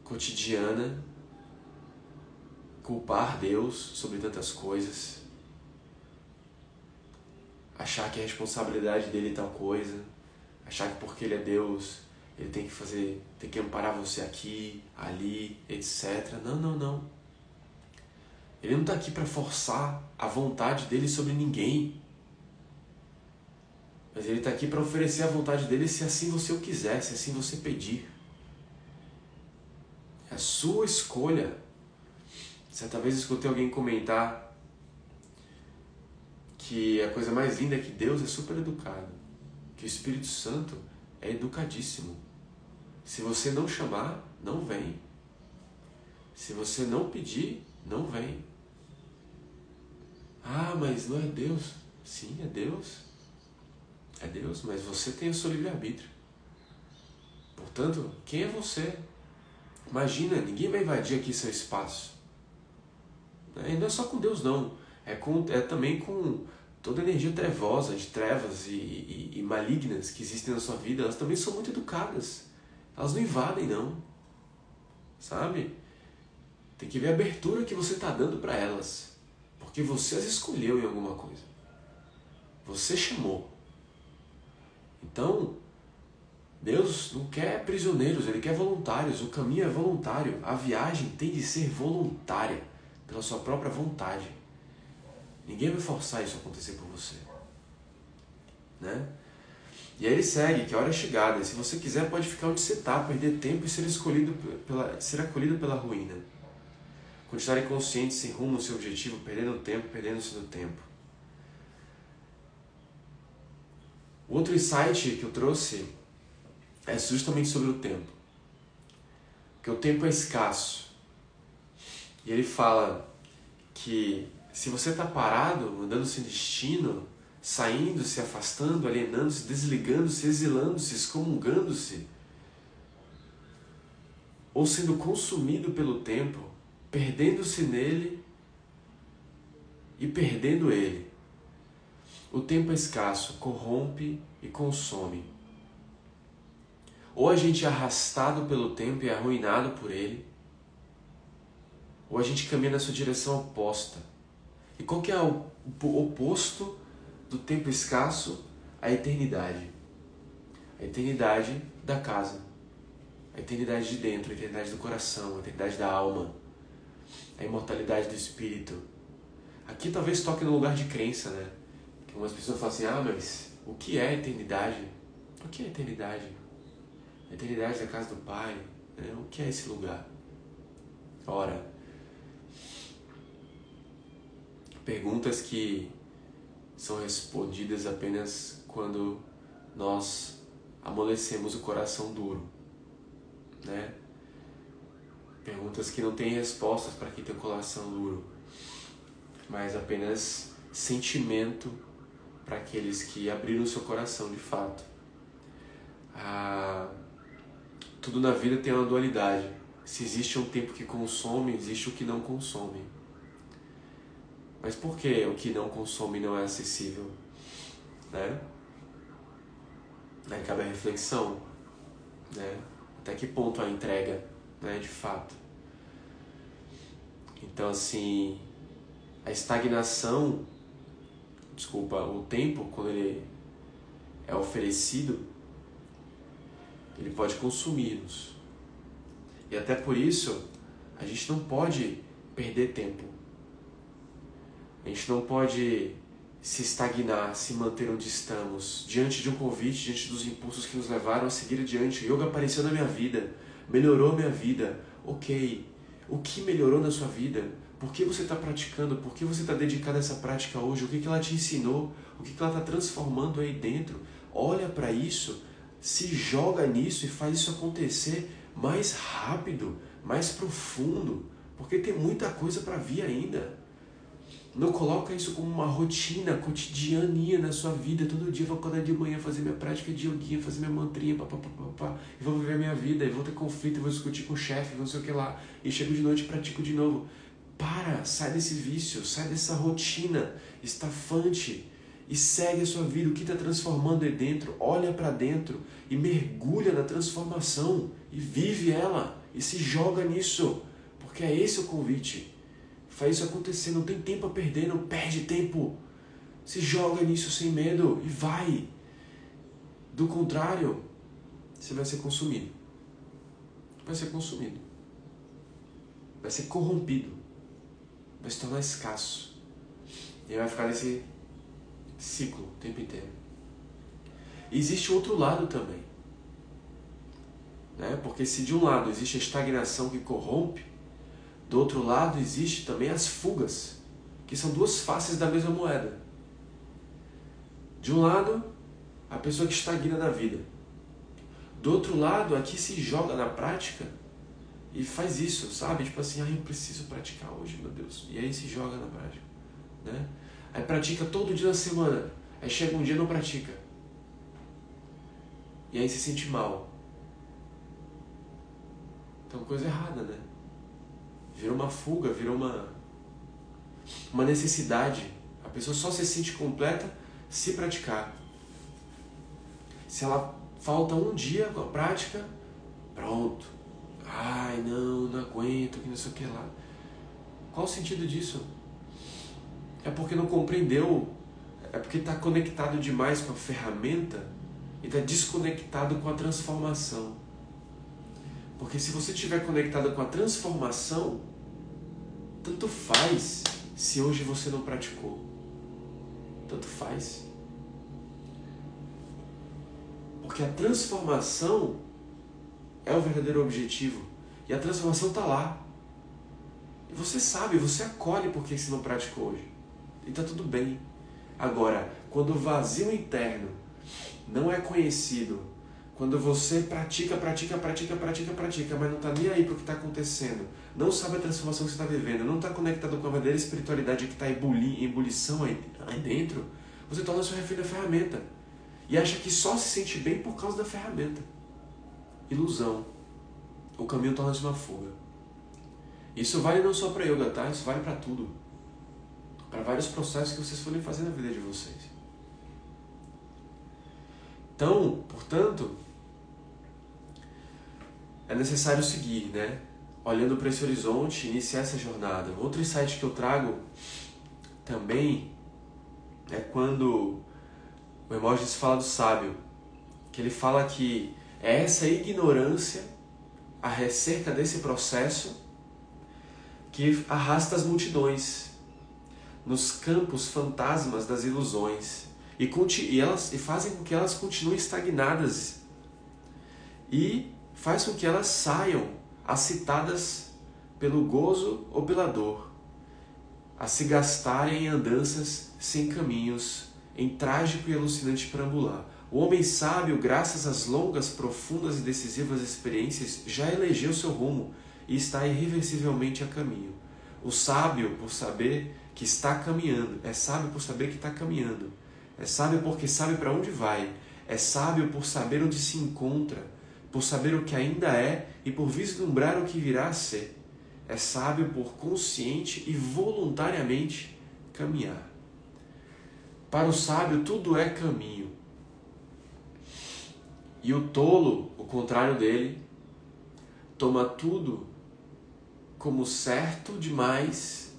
cotidiana culpar Deus sobre tantas coisas, achar que a responsabilidade dele é tal coisa, achar que porque ele é Deus, ele tem que fazer, tem que amparar você aqui, ali, etc. Não, não, não. Ele não está aqui para forçar a vontade dele sobre ninguém. Mas ele está aqui para oferecer a vontade dele se assim você o quiser, se assim você pedir. É a sua escolha. Certa vez escutei alguém comentar que a coisa mais linda é que Deus é super educado, que o Espírito Santo é educadíssimo. Se você não chamar, não vem. Se você não pedir, não vem. Ah, mas não é Deus. Sim, é Deus. É Deus, mas você tem o seu livre-arbítrio. Portanto, quem é você? Imagina, ninguém vai invadir aqui seu espaço. E não é só com Deus, não. É, com, é também com toda a energia trevosa, de trevas e, e, e malignas que existem na sua vida. Elas também são muito educadas. Elas não invadem, não. Sabe? Tem que ver a abertura que você está dando para elas. Porque você as escolheu em alguma coisa. Você chamou. Então, Deus não quer prisioneiros, Ele quer voluntários. O caminho é voluntário. A viagem tem de ser voluntária, pela sua própria vontade. Ninguém vai forçar isso a acontecer por você. Né? E aí ele segue, que a hora é chegada. Se você quiser, pode ficar onde você está, perder tempo e ser escolhido pela, ser acolhido pela ruína. Continuar inconsciente, sem rumo ao seu objetivo, perdendo tempo, perdendo-se no tempo. Outro insight que eu trouxe é justamente sobre o tempo. Porque o tempo é escasso. E ele fala que se você está parado, andando sem destino, saindo, se afastando, alienando-se, desligando-se, exilando-se, excomungando-se, ou sendo consumido pelo tempo, perdendo-se nele e perdendo ele, o tempo é escasso, corrompe e consome. Ou a gente é arrastado pelo tempo e é arruinado por ele, ou a gente caminha na sua direção oposta. E qual que é o oposto do tempo escasso? A eternidade. A eternidade da casa. A eternidade de dentro, a eternidade do coração, a eternidade da alma. A imortalidade do espírito. Aqui talvez toque no lugar de crença, né? Algumas pessoas falam assim: ah, mas o que é eternidade? O que é eternidade? A eternidade da casa do Pai. Né? O que é esse lugar? Ora, perguntas que são respondidas apenas quando nós amolecemos o coração duro, né? Perguntas que não têm respostas para quem tem o coração duro, mas apenas sentimento para aqueles que abriram seu coração de fato. Ah, tudo na vida tem uma dualidade. Se existe um tempo que consome, existe o que não consome. Mas por que o que não consome não é acessível? Né? Aí cabe a reflexão. Né? Até que ponto a entrega, né, de fato. Então, assim, a estagnação, desculpa, o tempo, quando ele é oferecido, ele pode consumir-nos. E até por isso, a gente não pode perder tempo. A gente não pode se estagnar, se manter onde estamos, diante de um convite, diante dos impulsos que nos levaram a seguir adiante. O yoga apareceu na minha vida, melhorou minha vida. Ok, o que melhorou na sua vida? Por que você está praticando? Por que você está dedicado a essa prática hoje? O que, que ela te ensinou? O que, que ela está transformando aí dentro? Olha para isso, se joga nisso e faz isso acontecer mais rápido, mais profundo, porque tem muita coisa para vir ainda. Não coloca isso como uma rotina cotidianinha na sua vida. Todo dia vou acordar de manhã, fazer minha prática de yoguinha, fazer minha mantrinha, papapá, e vou viver minha vida, e vou ter conflito, e vou discutir com o chefe, não sei o que lá. E chego de noite e pratico de novo. Para, sai desse vício, sai dessa rotina estafante e segue a sua vida. O que está transformando aí dentro? Olha para dentro e mergulha na transformação e vive ela e se joga nisso, porque é esse o convite. Faz isso acontecer, não tem tempo a perder, não perde tempo. Se joga nisso sem medo e vai. Do contrário, você vai ser consumido. Vai ser consumido. Vai ser corrompido. Vai se tornar escasso. E vai ficar nesse ciclo o tempo inteiro. E existe outro lado também. Né? Porque se de um lado existe a estagnação que corrompe, do outro lado, existe também as fugas, que são duas faces da mesma moeda. De um lado, a pessoa que estagna na vida. Do outro lado, a que se joga na prática e faz isso, sabe? Tipo assim, ah, eu preciso praticar hoje, meu Deus. E aí se joga na prática, né? Aí pratica todo dia da semana. Aí chega um dia e não pratica. E aí se sente mal. Então coisa errada, né? Virou uma fuga, virou uma, uma necessidade. A pessoa só se sente completa se praticar. Se ela falta um dia com a prática, pronto. Ai, não, não aguento, que não sei o que lá. Qual o sentido disso? É porque não compreendeu, é porque está conectado demais com a ferramenta e está desconectado com a transformação. Porque se você estiver conectado com a transformação, tanto faz se hoje você não praticou. Tanto faz. Porque a transformação é o verdadeiro objetivo. E a transformação está lá. E você sabe, você acolhe porque você não praticou hoje. E está tudo bem. Agora, quando o vazio interno não é conhecido quando você pratica, pratica, pratica, pratica, pratica, mas não está nem aí para o que está acontecendo, não sabe a transformação que você está vivendo, não está conectado com a verdadeira espiritualidade que está em ebulição aí, aí dentro, você torna sua refém da ferramenta. E acha que só se sente bem por causa da ferramenta. Ilusão. O caminho torna-se uma fuga. Isso vale não só para yoga, tá? Isso vale para tudo. Para vários processos que vocês forem fazer na vida de vocês. Então, portanto, é necessário seguir, né? Olhando para esse horizonte, iniciar essa jornada. Outro insight que eu trago também é quando o Hermógenes fala do sábio, que ele fala que é essa ignorância acerca desse processo que arrasta as multidões nos campos fantasmas das ilusões e, e, elas, e fazem com que elas continuem estagnadas e faz com que elas saiam acitadas pelo gozo ou pela dor, a se gastarem em andanças sem caminhos, em trágico e alucinante perambular. O homem sábio, graças às longas, profundas e decisivas experiências, já elegeu seu rumo e está irreversivelmente a caminho. O sábio, por saber que está caminhando, é sábio por saber que está caminhando. É sábio porque sabe para onde vai. É sábio por saber onde se encontra por saber o que ainda é e por vislumbrar o que virá a ser. É sábio por consciente e voluntariamente caminhar. Para o sábio, tudo é caminho. E o tolo, o contrário dele, toma tudo como certo demais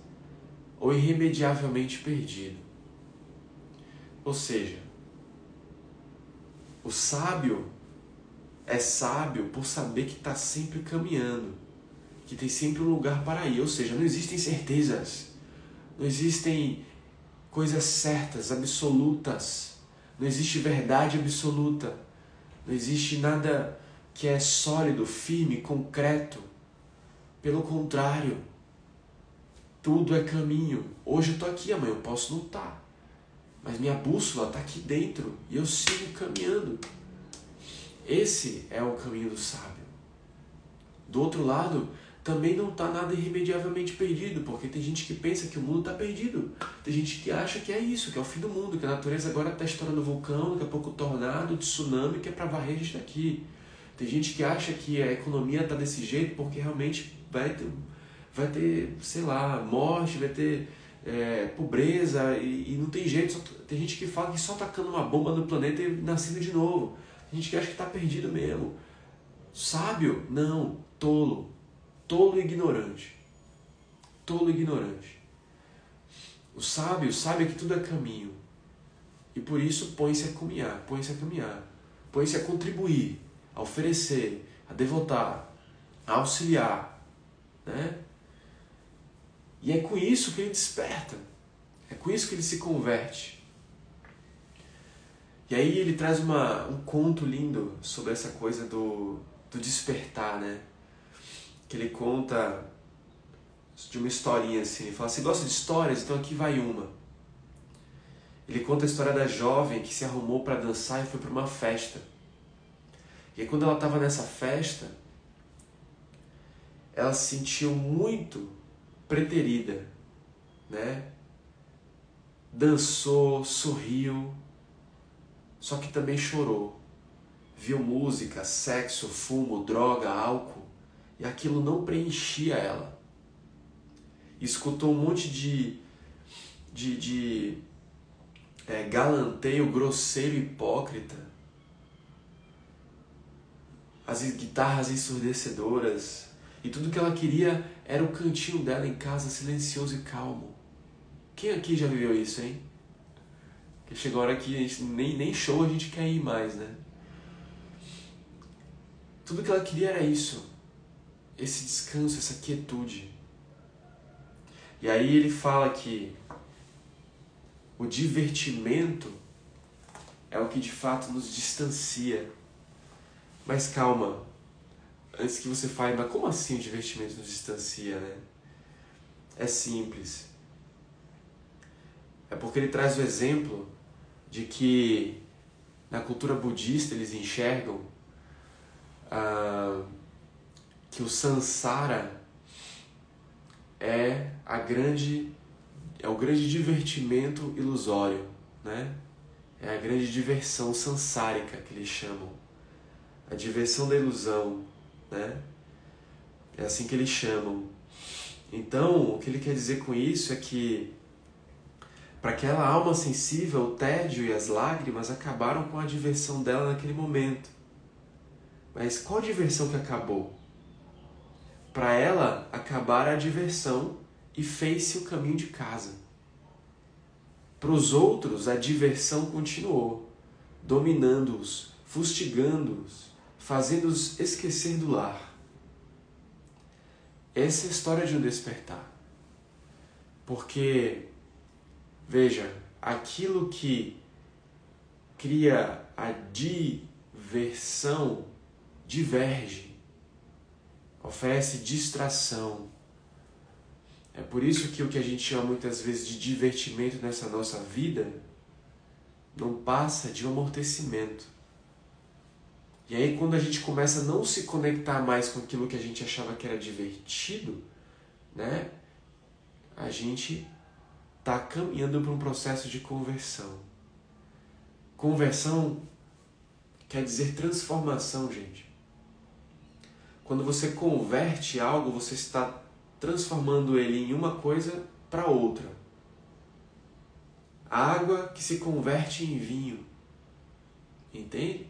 ou irremediavelmente perdido. Ou seja, o sábio é sábio por saber que está sempre caminhando, que tem sempre um lugar para ir. Ou seja, não existem certezas, não existem coisas certas, absolutas, não existe verdade absoluta, não existe nada que é sólido, firme, concreto. Pelo contrário, tudo é caminho. Hoje eu estou aqui, amanhã eu posso não estar. Tá. Mas minha bússola está aqui dentro e eu sigo caminhando. Esse é o caminho do sábio. Do outro lado, também não está nada irremediavelmente perdido, porque tem gente que pensa que o mundo está perdido. Tem gente que acha que é isso, que é o fim do mundo, que a natureza agora está estourando vulcão, daqui a pouco tornado, tsunami, que é para varrer a gente daqui. Tem gente que acha que a economia está desse jeito porque realmente vai ter, vai ter, sei lá, morte, vai ter é, pobreza e, e, não tem jeito. Só, tem gente que fala que só tacando uma bomba no planeta e nascendo de novo. Tem gente que acha que está perdido mesmo. Sábio? Não. Tolo. Tolo e ignorante. Tolo e ignorante. O sábio sabe que tudo é caminho. E por isso põe-se a caminhar, põe-se a caminhar, põe-se a contribuir, a oferecer, a devotar, a auxiliar, né? E é com isso que ele desperta. É com isso que ele se converte. E aí ele traz uma, um conto lindo sobre essa coisa do, do despertar, né? Que ele conta de uma historinha assim. Ele fala: Você gosta de histórias? Então aqui vai uma. Ele conta a história da jovem que se arrumou para dançar e foi para uma festa. E aí, quando ela estava nessa festa, ela se sentiu muito preterida, né? Dançou, sorriu, só que também chorou. Viu música, sexo, fumo, droga, álcool, e aquilo não preenchia ela. Escutou um monte de, de, de é, galanteio grosseiro hipócrita, as guitarras ensurdecedoras, e tudo que ela queria era o cantinho dela em casa, silencioso e calmo. Quem aqui já viveu isso, hein? Que chegou a hora que a gente, nem, nem show a gente quer ir mais, né? Tudo que ela queria era isso. Esse descanso, essa quietude. E aí ele fala que o divertimento é o que de fato nos distancia. Mas calma, antes que você fale, mas como assim o divertimento nos distancia, né? É simples. É porque ele traz o exemplo de que na cultura budista eles enxergam ah, que o samsara é a grande é o grande divertimento ilusório, né? É a grande diversão sansárica que eles chamam. A diversão da ilusão, né? É assim que eles chamam. Então, o que ele quer dizer com isso é que para aquela alma sensível, o tédio e as lágrimas acabaram com a diversão dela naquele momento. Mas qual diversão que acabou? Para ela, acabar a diversão e fez-se o caminho de casa. Para os outros, a diversão continuou, dominando-os, fustigando-os, fazendo-os esquecer do lar. Essa é a história de um despertar. Porque, veja, aquilo que cria a diversão diverge, oferece distração. É por isso que o que a gente chama muitas vezes de divertimento nessa nossa vida não passa de um amortecimento. E aí, quando a gente começa a não se conectar mais com aquilo que a gente achava que era divertido, né? A gente está caminhando para um processo de conversão. Conversão quer dizer transformação, gente. Quando você converte algo, você está transformando ele em uma coisa para outra. Água que se converte em vinho. Entende?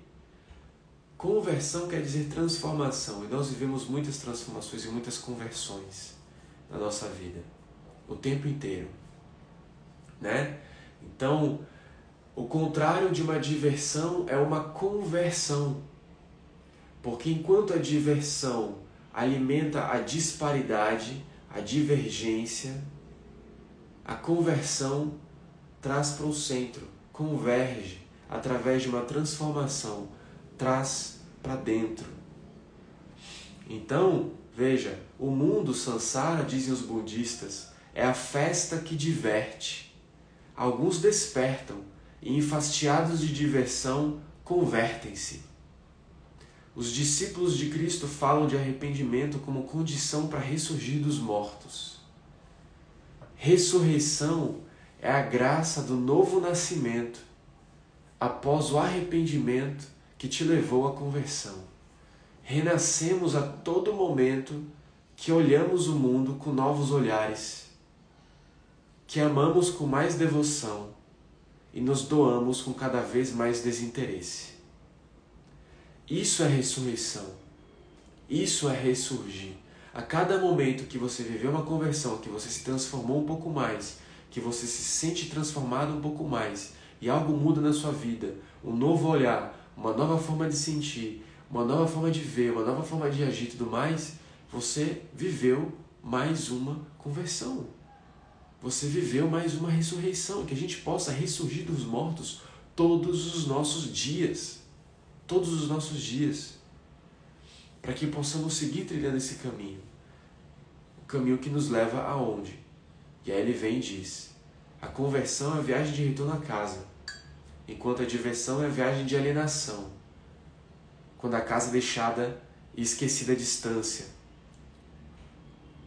Conversão quer dizer transformação, e nós vivemos muitas transformações e muitas conversões na nossa vida, o tempo inteiro, né? Então, o contrário de uma diversão é uma conversão. Porque enquanto a diversão alimenta a disparidade, a divergência, a conversão traz para o centro, converge através de uma transformação, traz para dentro. Então, veja, o mundo sansara, dizem os budistas, é a festa que diverte. Alguns despertam e, enfastiados de diversão, convertem-se. Os discípulos de Cristo falam de arrependimento como condição para ressurgir dos mortos. Ressurreição é a graça do novo nascimento após o arrependimento que te levou à conversão. Renascemos a todo momento que olhamos o mundo com novos olhares, que amamos com mais devoção e nos doamos com cada vez mais desinteresse. Isso é ressurreição. Isso é ressurgir. A cada momento que você viveu uma conversão, que você se transformou um pouco mais, que você se sente transformado um pouco mais e algo muda na sua vida, um novo olhar, uma nova forma de sentir, uma nova forma de ver, uma nova forma de agir e tudo mais, você viveu mais uma conversão. Você viveu mais uma ressurreição, que a gente possa ressurgir dos mortos todos os nossos dias todos os nossos dias, para que possamos seguir trilhando esse caminho. O caminho que nos leva aonde? E aí ele vem e diz: a conversão é a viagem de retorno à casa, enquanto a diversão é a viagem de alienação, quando a casa é deixada e esquecida à distância.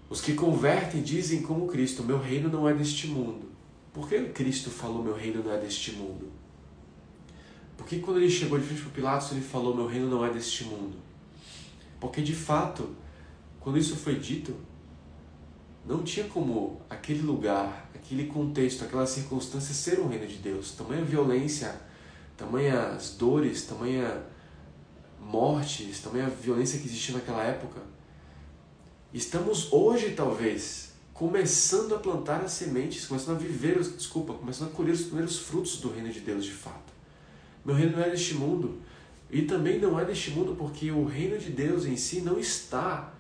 Os que convertem dizem como Cristo: Meu reino não é deste mundo. Por que Cristo falou: Meu reino não é deste mundo? Porque quando ele chegou de frente para Pilatos, ele falou: Meu reino não é deste mundo. Porque de fato, quando isso foi dito, não tinha como aquele lugar, aquele contexto, aquela circunstância ser um reino de Deus. Tamanha violência, tamanhas dores, tamanha mortes, tamanha violência que existia naquela época. Estamos hoje, talvez, começando a plantar as sementes, começando a viver, desculpa, começando a colher os primeiros frutos do reino de Deus de fato. Meu reino não é deste mundo. E também não é deste mundo porque o reino de Deus em si não está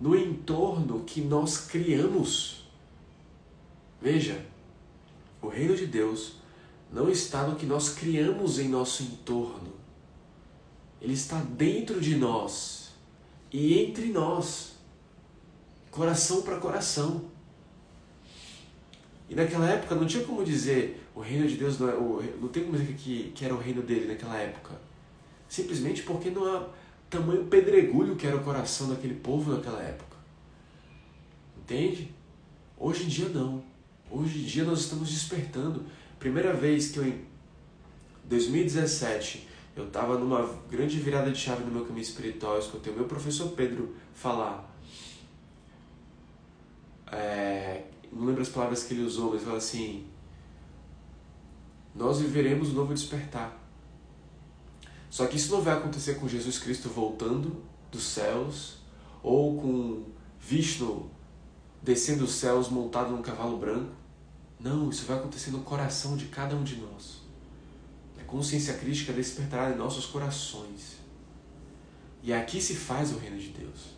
no entorno que nós criamos. Veja, o reino de Deus não está no que nós criamos em nosso entorno. Ele está dentro de nós e entre nós, coração para coração. E naquela época não tinha como dizer o reino de Deus não, é, o, não tem como dizer que, que era o reino dele naquela época. Simplesmente porque não há tamanho pedregulho que era o coração daquele povo naquela época. Entende? Hoje em dia não. Hoje em dia nós estamos despertando. Primeira vez que eu em 2017 eu estava numa grande virada de chave no meu caminho espiritual, escutei o meu professor Pedro falar. É, não lembro as palavras que ele usou, mas falou assim: Nós viveremos o novo despertar. Só que isso não vai acontecer com Jesus Cristo voltando dos céus ou com Vishnu descendo os céus montado num cavalo branco. Não, isso vai acontecer no coração de cada um de nós. A consciência crítica despertará em nossos corações. E aqui se faz o reino de Deus.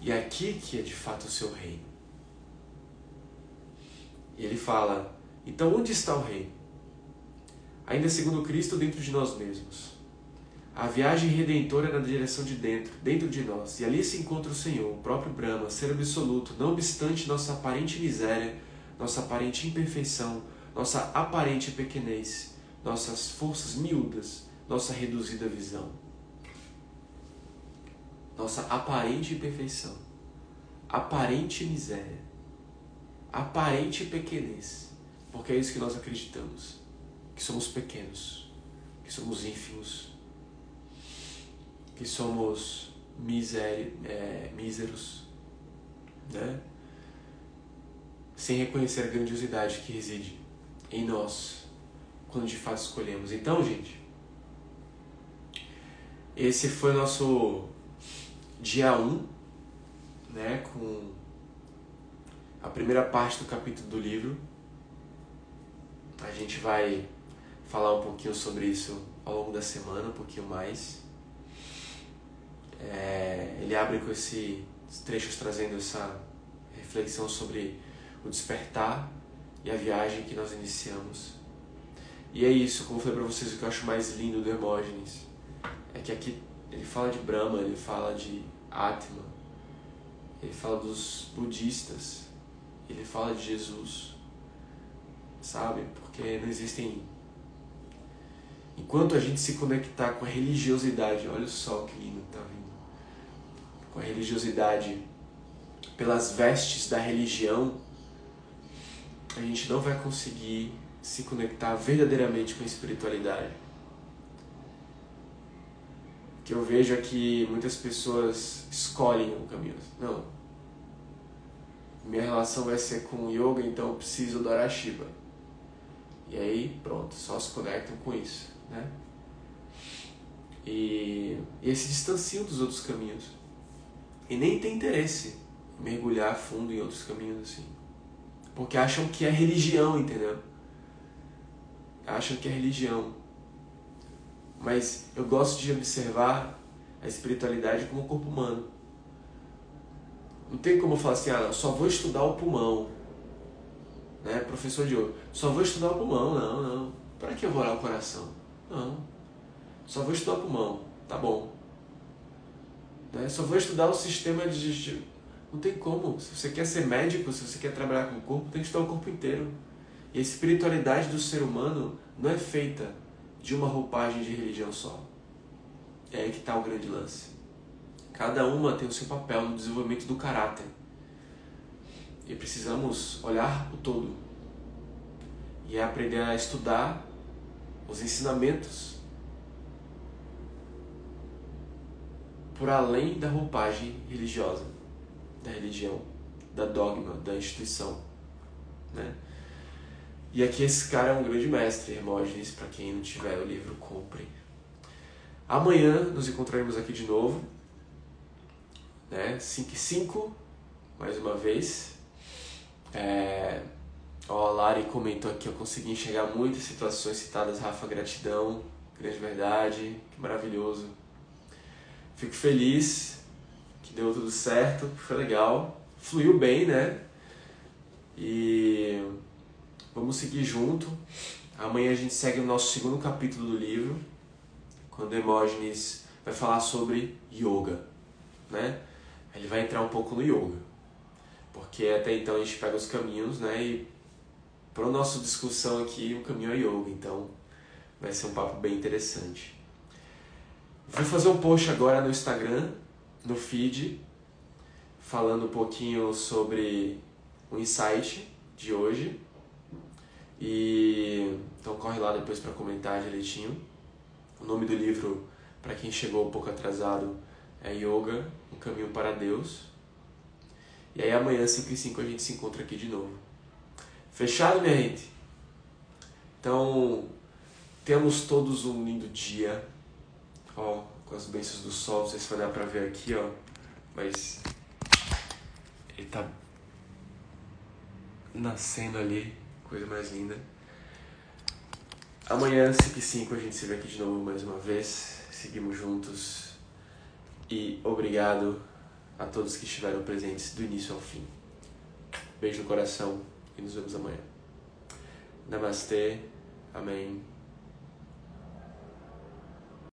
E é aqui que é de fato o seu reino. E ele fala: então onde está o reino? Ainda segundo Cristo, dentro de nós mesmos. A viagem redentora é na direção de dentro, dentro de nós, e ali se encontra o Senhor, o próprio Brahma, ser absoluto, não obstante nossa aparente miséria, nossa aparente imperfeição, nossa aparente pequenez, nossas forças miúdas, nossa reduzida visão nossa aparente imperfeição, aparente miséria, aparente pequenez, porque é isso que nós acreditamos, que somos pequenos, que somos ínfimos, que somos miséria, é, míseros, né? sem reconhecer a grandiosidade que reside em nós quando de fato escolhemos. Então, gente, Esse foi o nosso dia 1, um, né, com a primeira parte do capítulo do livro. A gente vai falar um pouquinho sobre isso ao longo da semana, um pouquinho mais. É, ele abre com esse trechos trazendo essa reflexão sobre o despertar e a viagem que nós iniciamos. E é isso, como eu falei para vocês, o que eu acho mais lindo do Hermógenes é que aqui ele fala de Brahma, ele fala de Atma, ele fala dos budistas, ele fala de Jesus, sabe? Porque não existem. Enquanto a gente se conectar com a religiosidade, olha só que lindo tá vindo, com a religiosidade pelas vestes da religião, a gente não vai conseguir se conectar verdadeiramente com a espiritualidade. Que eu vejo é que muitas pessoas escolhem o caminho. Não. Minha relação vai ser com o yoga, então eu preciso adorar Shiva. E aí, pronto, só se conectam com isso, né? E, e se distanciam dos outros caminhos. E nem tem interesse em mergulhar fundo em outros caminhos assim. Porque acham que é religião, entendeu? Acham que é religião. Mas eu gosto de observar a espiritualidade como o corpo humano. Não tem como eu falar assim, ah, só vou estudar o pulmão. Né? Professor ouro, só vou estudar o pulmão. Não, não. Para que eu vou olhar o coração? Não. Só vou estudar o pulmão. Tá bom. Né? Só vou estudar o sistema digestivo. Não tem como. Se você quer ser médico, se você quer trabalhar com o corpo, tem que estudar o corpo inteiro. E a espiritualidade do ser humano não é feita de uma roupagem de religião só. É aí que está o grande lance. Cada uma tem o seu papel no desenvolvimento do caráter. E precisamos olhar o todo. E é aprender a estudar os ensinamentos por além da roupagem religiosa da religião, da dogma, da instituição. Né? E aqui esse cara é um grande mestre, Hermógenes, para quem não tiver o livro, compre. Amanhã nos encontraremos aqui de novo, né? 5 e 5, mais uma vez. É... Ó, a Lari comentou aqui, eu consegui enxergar muitas situações citadas, Rafa, gratidão, grande verdade, que maravilhoso. Fico feliz que deu tudo certo, foi legal, fluiu bem, né? E vamos seguir junto. Amanhã a gente segue o nosso segundo capítulo do livro, quando Hermógenes vai falar sobre yoga, né? Ele vai entrar um pouco no yoga, porque até então a gente pega os caminhos, né? E para a nossa discussão aqui, o caminho é yoga, então vai ser um papo bem interessante. Vou fazer um post agora no Instagram no feed, falando um pouquinho sobre o insight de hoje. E então corre lá depois para comentar direitinho. O nome do livro, para quem chegou um pouco atrasado, é Yoga, um caminho para Deus. E aí amanhã, 5 e 5, a gente se encontra aqui de novo. Fechado, minha gente? Então, temos todos um lindo dia. Ó, com as bênçãos do sol, não sei se vai dar pra ver aqui, ó, mas ele tá nascendo ali, coisa mais linda. Amanhã, 5 e 5, a gente se vê aqui de novo mais uma vez, seguimos juntos e obrigado a todos que estiveram presentes do início ao fim. Beijo no coração e nos vemos amanhã. Namastê, amém.